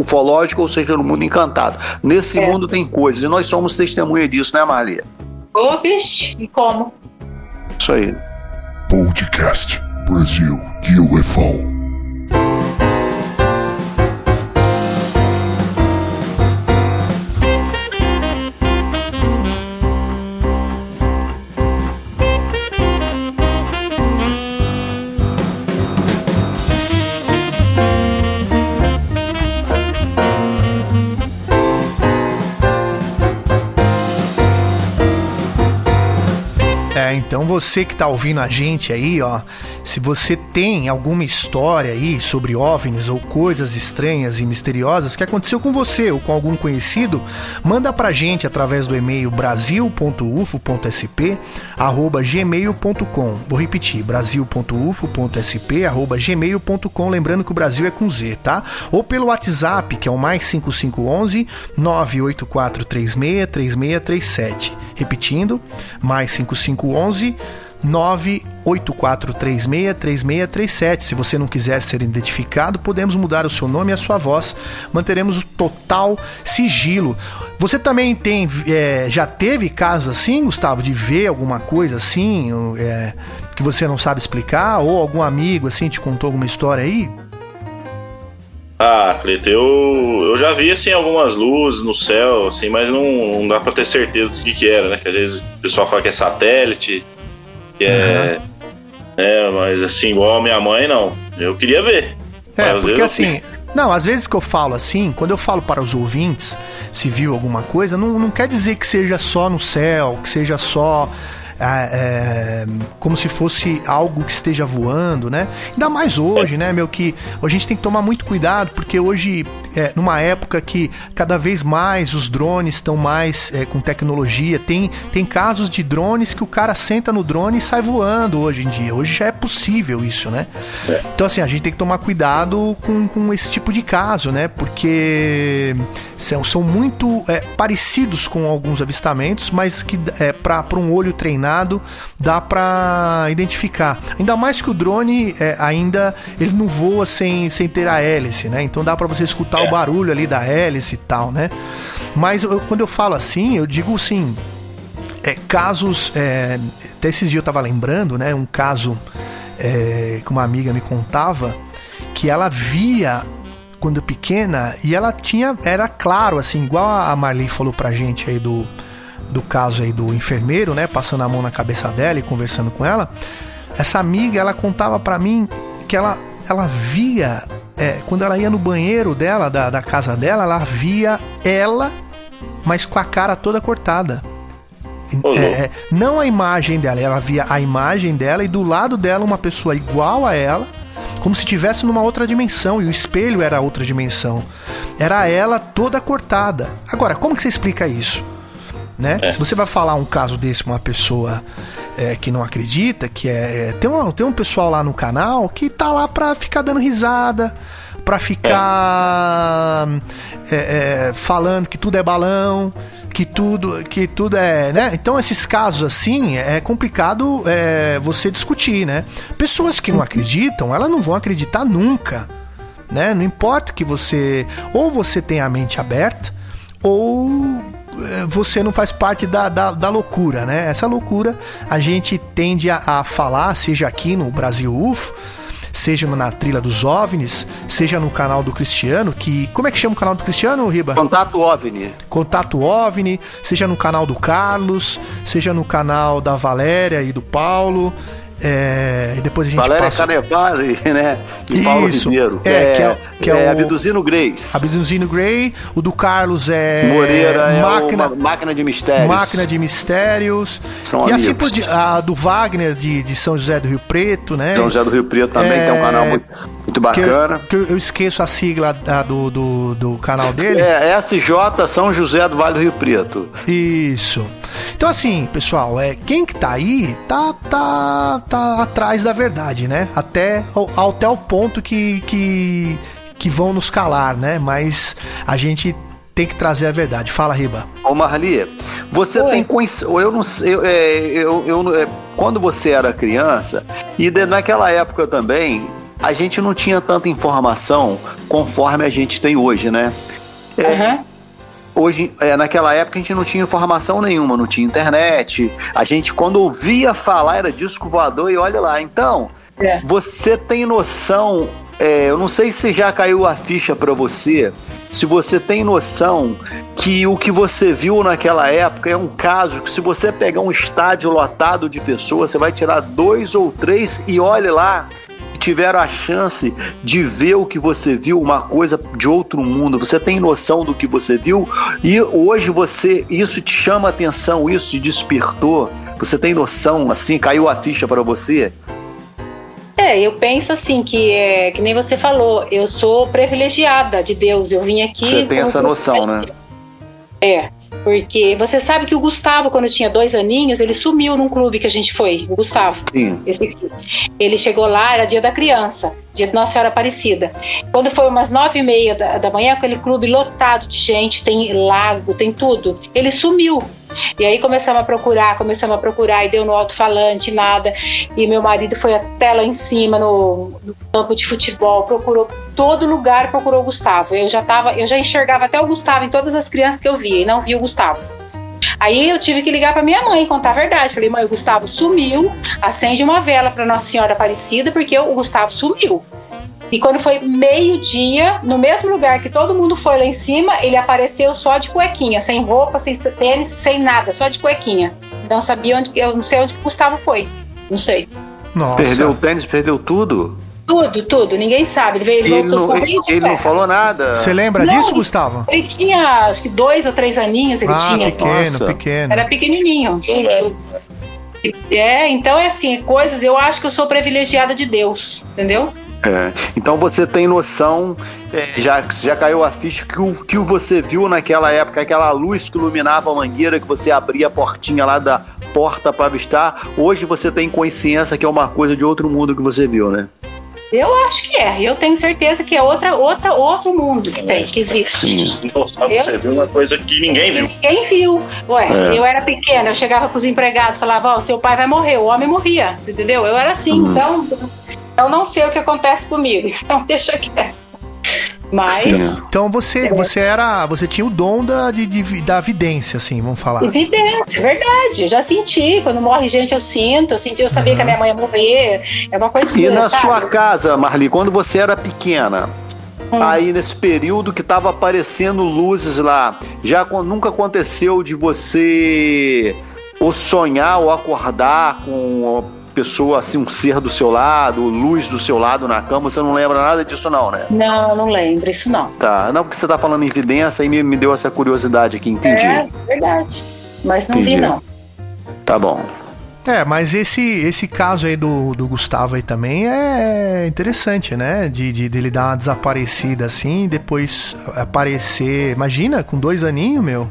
ufológico ou seja no mundo encantado. Nesse É. mundo tem coisas e nós somos testemunha disso, né, Marlia? Ô, bicho, e como? Isso aí. Podcast Brasil UFO. Então você que tá ouvindo a gente aí, ó, se você tem alguma história aí sobre OVNIs ou coisas estranhas e misteriosas que aconteceu com você ou com algum conhecido, manda pra gente através do e-mail brasil.ufo.sp@gmail.com. Vou repetir, brasil.ufo.sp@gmail.com, lembrando que o Brasil é com Z, tá? Ou pelo WhatsApp, que é o mais 5511 984363637. Repetindo, mais 5511 984363637. Se você não quiser ser identificado, podemos mudar o seu nome e a sua voz. Manteremos o total sigilo. Você também tem, é, já teve casos assim, Gustavo, de ver alguma coisa assim é, que você não sabe explicar? Ou algum amigo assim te contou alguma história aí? Ah, Cleiton, eu, eu já vi assim algumas luzes no céu, assim, mas não, não dá pra ter certeza do que, que era, né? Que às vezes o pessoal fala que é satélite, que é. Uhum. É, mas assim, igual a minha mãe, não. Eu queria ver. É, porque assim. Não, às vezes que eu falo assim, quando eu falo para os ouvintes se viu alguma coisa, não, não quer dizer que seja só no céu, que seja só é, como se fosse algo que esteja voando, né? Ainda mais hoje, né, meu, que a gente tem que tomar muito cuidado, porque hoje, é, numa época que cada vez mais os drones estão mais é, com tecnologia, tem, tem casos de drones que o cara senta no drone e sai voando hoje em dia. Hoje já é possível isso, né? É. Então, assim, a gente tem que tomar cuidado com, com esse tipo de caso, né? Porque são, são muito é, parecidos com alguns avistamentos, mas que é, para um olho treinado dá para identificar. Ainda mais que o drone é, ainda ele não voa sem, sem ter a hélice, né? Então dá para você escutar é. o barulho ali da hélice e tal, né? Mas eu, quando eu falo assim, eu digo assim, é, casos, é, até esses dias eu tava lembrando, né? Um caso é, que uma amiga me contava que ela via quando pequena e ela tinha, era claro assim, igual a Marli falou pra gente aí do do caso aí do enfermeiro, né, passando a mão na cabeça dela e conversando com ela, essa amiga, ela contava para mim que ela, ela via, é, quando ela ia no banheiro dela, da, da casa dela, ela via ela, mas com a cara toda cortada. É, é, não a imagem dela, ela via a imagem dela e do lado dela uma pessoa igual a ela, como se estivesse numa outra dimensão e o espelho era outra dimensão. Era ela toda cortada. Agora, como que você explica isso? Né? É. Se você vai falar um caso desse com uma pessoa é, que não acredita, que é, é. Tem um, tem um pessoal lá no canal que tá lá pra ficar dando risada, pra ficar é, é falando que tudo é balão que tudo que tudo é né então esses casos assim é complicado é, você discutir né pessoas que não acreditam elas não vão acreditar nunca né não importa que você ou você tenha a mente aberta ou você não faz parte da, da, da, loucura, né? Essa loucura a gente tende a, a falar, seja aqui no Brasil UFO, seja na trilha dos OVNIs, seja no canal do Cristiano, que. Como é que chama o canal do Cristiano, Riba? Contato OVNI. Contato OVNI, seja no canal do Carlos, seja no canal da Valéria e do Paulo. É, e depois a gente Valéria passa... Canevale, né? E Isso, Paulo Ribeiro. É, é, que é, que é, é o... Abduzino Grace. Abduzino Gray. O do Carlos é... Moreira é máquina, é máquina de Mistérios. Máquina de Mistérios. São e assim amigos. assim por a do Wagner de, de São José do Rio Preto, né? São José do Rio Preto também é... tem um canal muito, muito bacana. Que, eu, que eu esqueço a sigla a, do, do, do canal dele. É SJ São José do Vale do Rio Preto. Isso. Então assim, pessoal, é, quem que tá aí tá, tá, tá atrás da verdade, né? Até, até o ponto que, que, que vão nos calar, né? Mas a gente tem que trazer a verdade. Fala, Riba. Ô Marli, você Oi. tem eu não sei, eu, é, eu, eu, é, quando você era criança e de, naquela época também, a gente não tinha tanta informação conforme a gente tem hoje, né? Uhum hoje, é, naquela época a gente não tinha informação nenhuma, não tinha internet. A gente, quando ouvia falar, era disco voador e olha lá. Então, é. você tem noção. É, eu não sei se já caiu a ficha para você, se você tem noção que o que você viu naquela época é um caso que se você pegar um estádio lotado de pessoas, você vai tirar dois ou três e olhe lá, tiveram a chance de ver o que você viu, uma coisa de outro mundo. Você tem noção do que você viu e hoje você isso te chama atenção, isso te despertou. Você tem noção, assim, caiu a ficha para você? É, eu penso assim que é que nem você falou, eu sou privilegiada de Deus. Eu vim aqui. Você tem essa noção, né? É. Porque você sabe que o Gustavo, quando tinha dois aninhos, ele sumiu num clube que a gente foi, o Gustavo. Sim. Esse aqui. Ele chegou lá, era dia da criança, dia de Nossa Senhora Aparecida. Quando foi umas nove e meia da, da manhã, aquele clube lotado de gente, tem lago, tem tudo. Ele sumiu. E aí começamos a procurar, começamos a procurar, e deu no alto-falante, nada. E meu marido foi até lá em cima, no, no campo de futebol, procurou todo lugar, procurou o Gustavo. Eu já tava, eu já enxergava até o Gustavo em todas as crianças que eu via, e não via o Gustavo. Aí eu tive que ligar para minha mãe e contar a verdade. Falei, mãe, o Gustavo sumiu, acende uma vela para Nossa Senhora Aparecida, porque o Gustavo sumiu. E quando foi meio-dia, no mesmo lugar que todo mundo foi lá em cima, ele apareceu só de cuequinha, sem roupa, sem tênis, sem nada, só de cuequinha. Não sabia onde, eu não sei onde o Gustavo foi. Não sei. Nossa. Perdeu o tênis, perdeu tudo? Tudo, tudo, ninguém sabe. Ele veio, ele não, ele, de ele não falou nada. Você lembra Não, disso, Gustavo? Ele tinha, acho que dois ou três aninhos, ele ah, tinha. pequeno, Nossa. pequeno. Era pequenininho. É, então é assim, coisas, eu acho que eu sou privilegiada de Deus, entendeu? É, Então você tem noção, é, já, já caiu a ficha que o que você viu naquela época, aquela luz que iluminava a mangueira, que você abria a portinha lá da porta para avistar. Hoje você tem consciência que é uma coisa de outro mundo que você viu, né? Eu acho que é. Eu tenho certeza que é outra, outra, outro mundo que tem, que existe. Então, sabe, você viu uma coisa que ninguém viu. Ninguém viu. Ué, É. eu era pequena, eu chegava pros empregados, falava, ó, seu pai vai morrer, o homem morria, entendeu? Eu era assim, Uhum. então eu não sei o que acontece comigo, então deixa quieto. Mas, Sim. Então você, você era. Você tinha o dom da, de, de- da vidência, assim, vamos falar. evidência, verdade, já senti, quando morre gente eu sinto, eu senti, eu sabia que a minha mãe ia morrer, é uma coisa E na sabe? sua casa, Marli, quando você era pequena, Hum. aí nesse período que tava aparecendo luzes lá, já nunca aconteceu de você ou sonhar ou acordar com pessoa assim, um ser do seu lado, luz do seu lado na cama, você não lembra nada disso não, né? Não, não lembro, isso não. Tá, não porque você tá falando em evidência aí me, me deu essa curiosidade aqui, entendi. É, verdade. Mas não Entendi. vi, não. Tá bom. É, mas esse, esse caso aí do, do Gustavo aí também é interessante, né? De, de dele dar uma desaparecida assim, depois aparecer. Imagina, com dois aninhos, meu.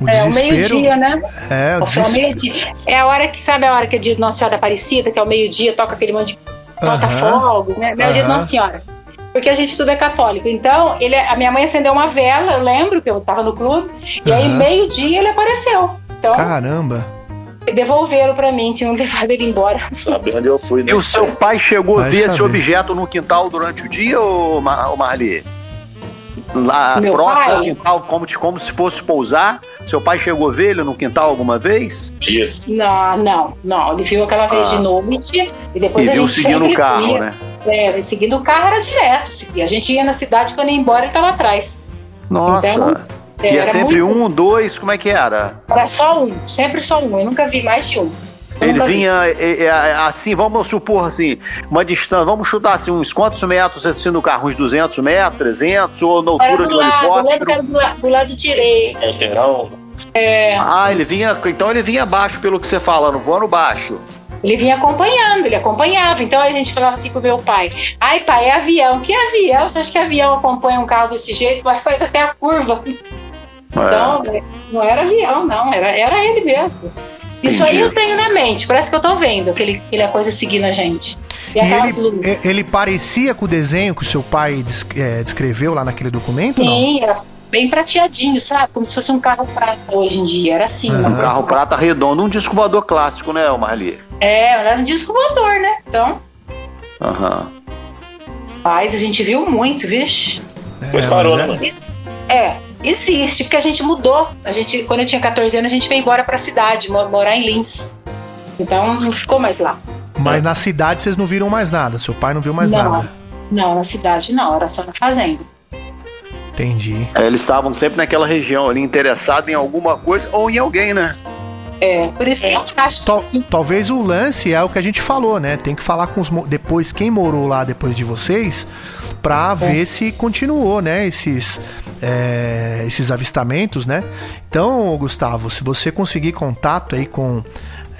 O É, o meio-dia, né? É, o ao desespero. meio-dia. É a hora que, sabe a hora que é dia de Nossa Senhora Aparecida, que é o meio-dia, toca aquele monte de. solta Aham. fogo, né? Meio-dia de Aham. Nossa Senhora. Porque a gente tudo é católico. Então, ele, a minha mãe acendeu uma vela, eu lembro que eu tava no clube, e aí, meio-dia, ele apareceu. Então, Caramba. devolveram pra mim, tinham levado ele embora. Sabe onde eu fui, né? E o seu pai chegou a Vai ver esse saber. objeto no quintal durante o dia, ô, Ma- ô Marli? Lá Meu próximo pai? ao quintal, como, de- como se fosse pousar? Seu pai chegou a ver ele no quintal alguma vez? Dia. Não, não, não. Ele viu aquela vez Ah. de noite e depois e a viu gente seguindo o carro, via. né? É, seguindo o carro era direto. seguia. A gente ia na cidade, quando ia embora, ele tava atrás. Nossa. Então, e é era sempre muito- um, dois, como é que era? Era só um, sempre só um. Eu nunca vi mais de um. Eu Ele vinha é, é, assim, vamos supor assim, uma distância, vamos chutar assim, uns quantos metros assim do carro? Uns 200 metros, 300, ou na Era altura do do lado, helicóptero? era do, la- do lado direito. Lateral. É, Ah, ele vinha, então ele vinha baixo pelo que você fala, não voando baixo. ele vinha acompanhando, ele acompanhava. Então a gente falava assim pro meu pai: Ai, pai, é avião. Que avião? Você acha que avião acompanha um carro desse jeito? Mas faz até a curva. É. Então, não era avião, não, era, era ele mesmo. Isso aí Entendi. eu tenho na mente, parece que eu tô vendo aquele, aquela coisa seguindo a gente. E E ele, luzes. ele parecia com o desenho que o seu pai é, descreveu lá naquele documento? Não? Sim, era bem prateadinho, sabe? Como se fosse um carro prata hoje em dia. Era assim. Aham. Um carro prata redondo, um disco voador clássico, né, Marli? É, era um disco voador, né? Então, Aham. mas a gente viu muito, vixe. Depois É, parou, né, É, existe, porque a gente mudou. A gente, quando eu tinha 14 anos, a gente veio embora pra cidade, mo- morar em Lins. Então não ficou mais lá. Mas na cidade vocês não viram mais nada. Seu pai não viu mais Não. nada. Não, na cidade não, era só na fazenda. Entendi. É, eles estavam sempre naquela região ali, interessados em alguma coisa ou em alguém, né? É, por isso que eu acho Tal- que talvez o lance é o que a gente falou, né? Tem que falar com os depois quem morou lá depois de vocês pra ver se continuou, né? Esses é, esses avistamentos, né? Então, Gustavo, se você conseguir contato aí com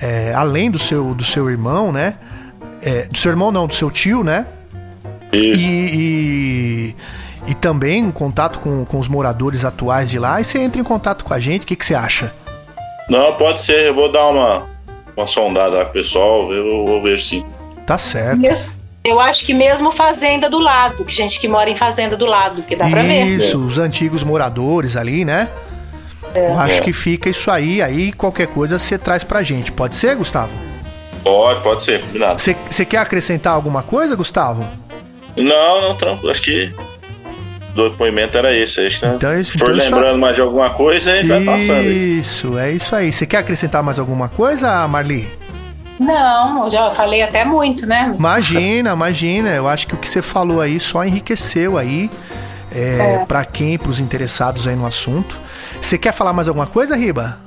é, além do seu, do seu irmão, né? É, do seu irmão não, do seu tio, né? Isso. E, e, e também um contato com, com os moradores atuais de lá. E você entra em contato com a gente, o que, que você acha? Não, pode ser. Eu vou dar uma, uma sondada lá com o pessoal. Eu vou ver sim. Tá certo. Mesmo- Eu acho que mesmo fazenda do lado, que gente que mora em fazenda do lado, que dá pra ver. Isso, os antigos moradores ali, né? Eu acho É. que fica isso aí, aí qualquer coisa você traz pra gente. Pode ser, Gustavo? Pode, pode ser, combinado. Você você quer acrescentar alguma coisa, Gustavo? Não, não, tranquilo. Acho que o depoimento era esse. Acho que, né? Então é isso- Se for então isso- lembrando mais de alguma coisa, a gente vai passando. Isso, é isso aí. Você quer acrescentar mais alguma coisa, Marli? Não, eu já falei até muito, né? Imagina, imagina. Eu acho que o que você falou aí só enriqueceu aí é, para quem, para os interessados aí no assunto. Você quer falar mais alguma coisa, Riba?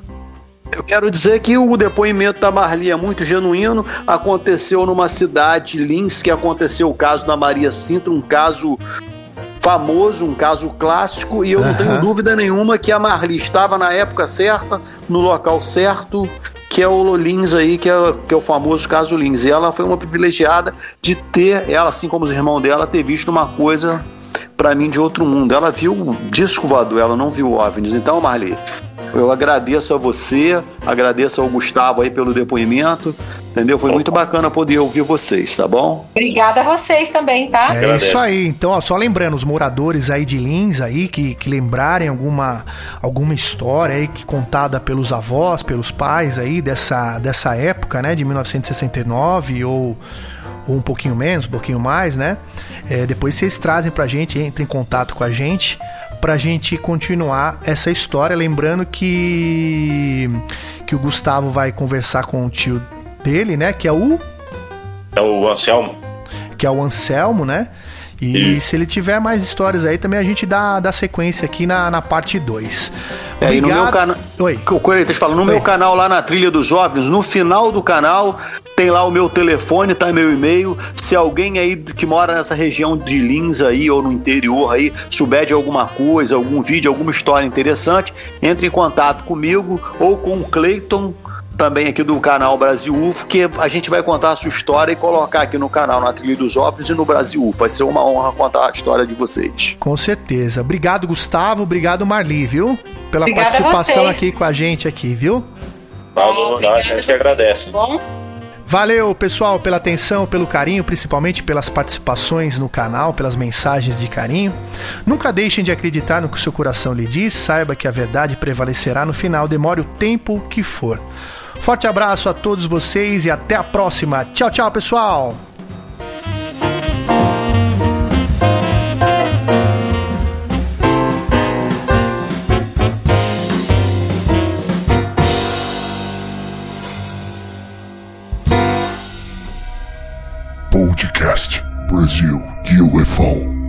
Eu quero dizer que o depoimento da Marli é muito genuíno. Aconteceu numa cidade, Lins, que aconteceu o caso da Maria Sintra, um caso famoso, um caso clássico, e eu não Aham. tenho dúvida nenhuma que a Marli estava na época certa, no local certo, que é o Lins aí, que é, que é o famoso caso Lins. E ela foi uma privilegiada de ter, ela, assim como os irmãos dela, ter visto uma coisa pra mim de outro mundo. Ela viu o disco voador, ela não viu OVNIs. Então, Marli, eu agradeço a você, agradeço ao Gustavo aí pelo depoimento, entendeu? Foi muito bacana poder ouvir vocês, tá bom? Obrigada a vocês também, tá? É Agradeço. isso aí. Então, ó, só lembrando, os moradores aí de Lins aí que, que lembrarem alguma, alguma história aí que contada pelos avós, pelos pais aí dessa, dessa época, né, de 1969 ou, ou um pouquinho menos, um pouquinho mais, né? É, depois vocês trazem pra gente, entrem em contato com a gente pra gente continuar essa história, lembrando que que o Gustavo vai conversar com o tio dele, né, que é o É o Anselmo. que é o Anselmo, né? E se ele tiver mais histórias aí, também a gente dá, dá sequência aqui na, na parte 2. É, e no meu canal. Oi. O Corinthians falando, no Oi. meu canal lá na Trilha dos OVNIs, no final do canal tem lá o meu telefone, tá meu e-mail. Se alguém aí que mora nessa região de Lins aí ou no interior aí souber de alguma coisa, algum vídeo, alguma história interessante, entre em contato comigo ou com o Cleiton, também aqui do canal Brasil UFO, que a gente vai contar a sua história e colocar aqui no canal na Trilha dos OVNIs e no Brasil UFO. Vai ser uma honra contar a história de vocês. Com certeza. Obrigado, Gustavo. Obrigado, Marli, viu? Pela Obrigada participação aqui com a gente aqui, viu? Falou, Obrigada a gente que agradece. tá Bom, Valeu, pessoal, pela atenção, pelo carinho, principalmente pelas participações no canal, pelas mensagens de carinho. Nunca deixem de acreditar no que o seu coração lhe diz, saiba que a verdade prevalecerá no final, demore o tempo que for. Forte abraço a todos vocês e até a próxima. Tchau, tchau, pessoal! Podcast Brasil UFO.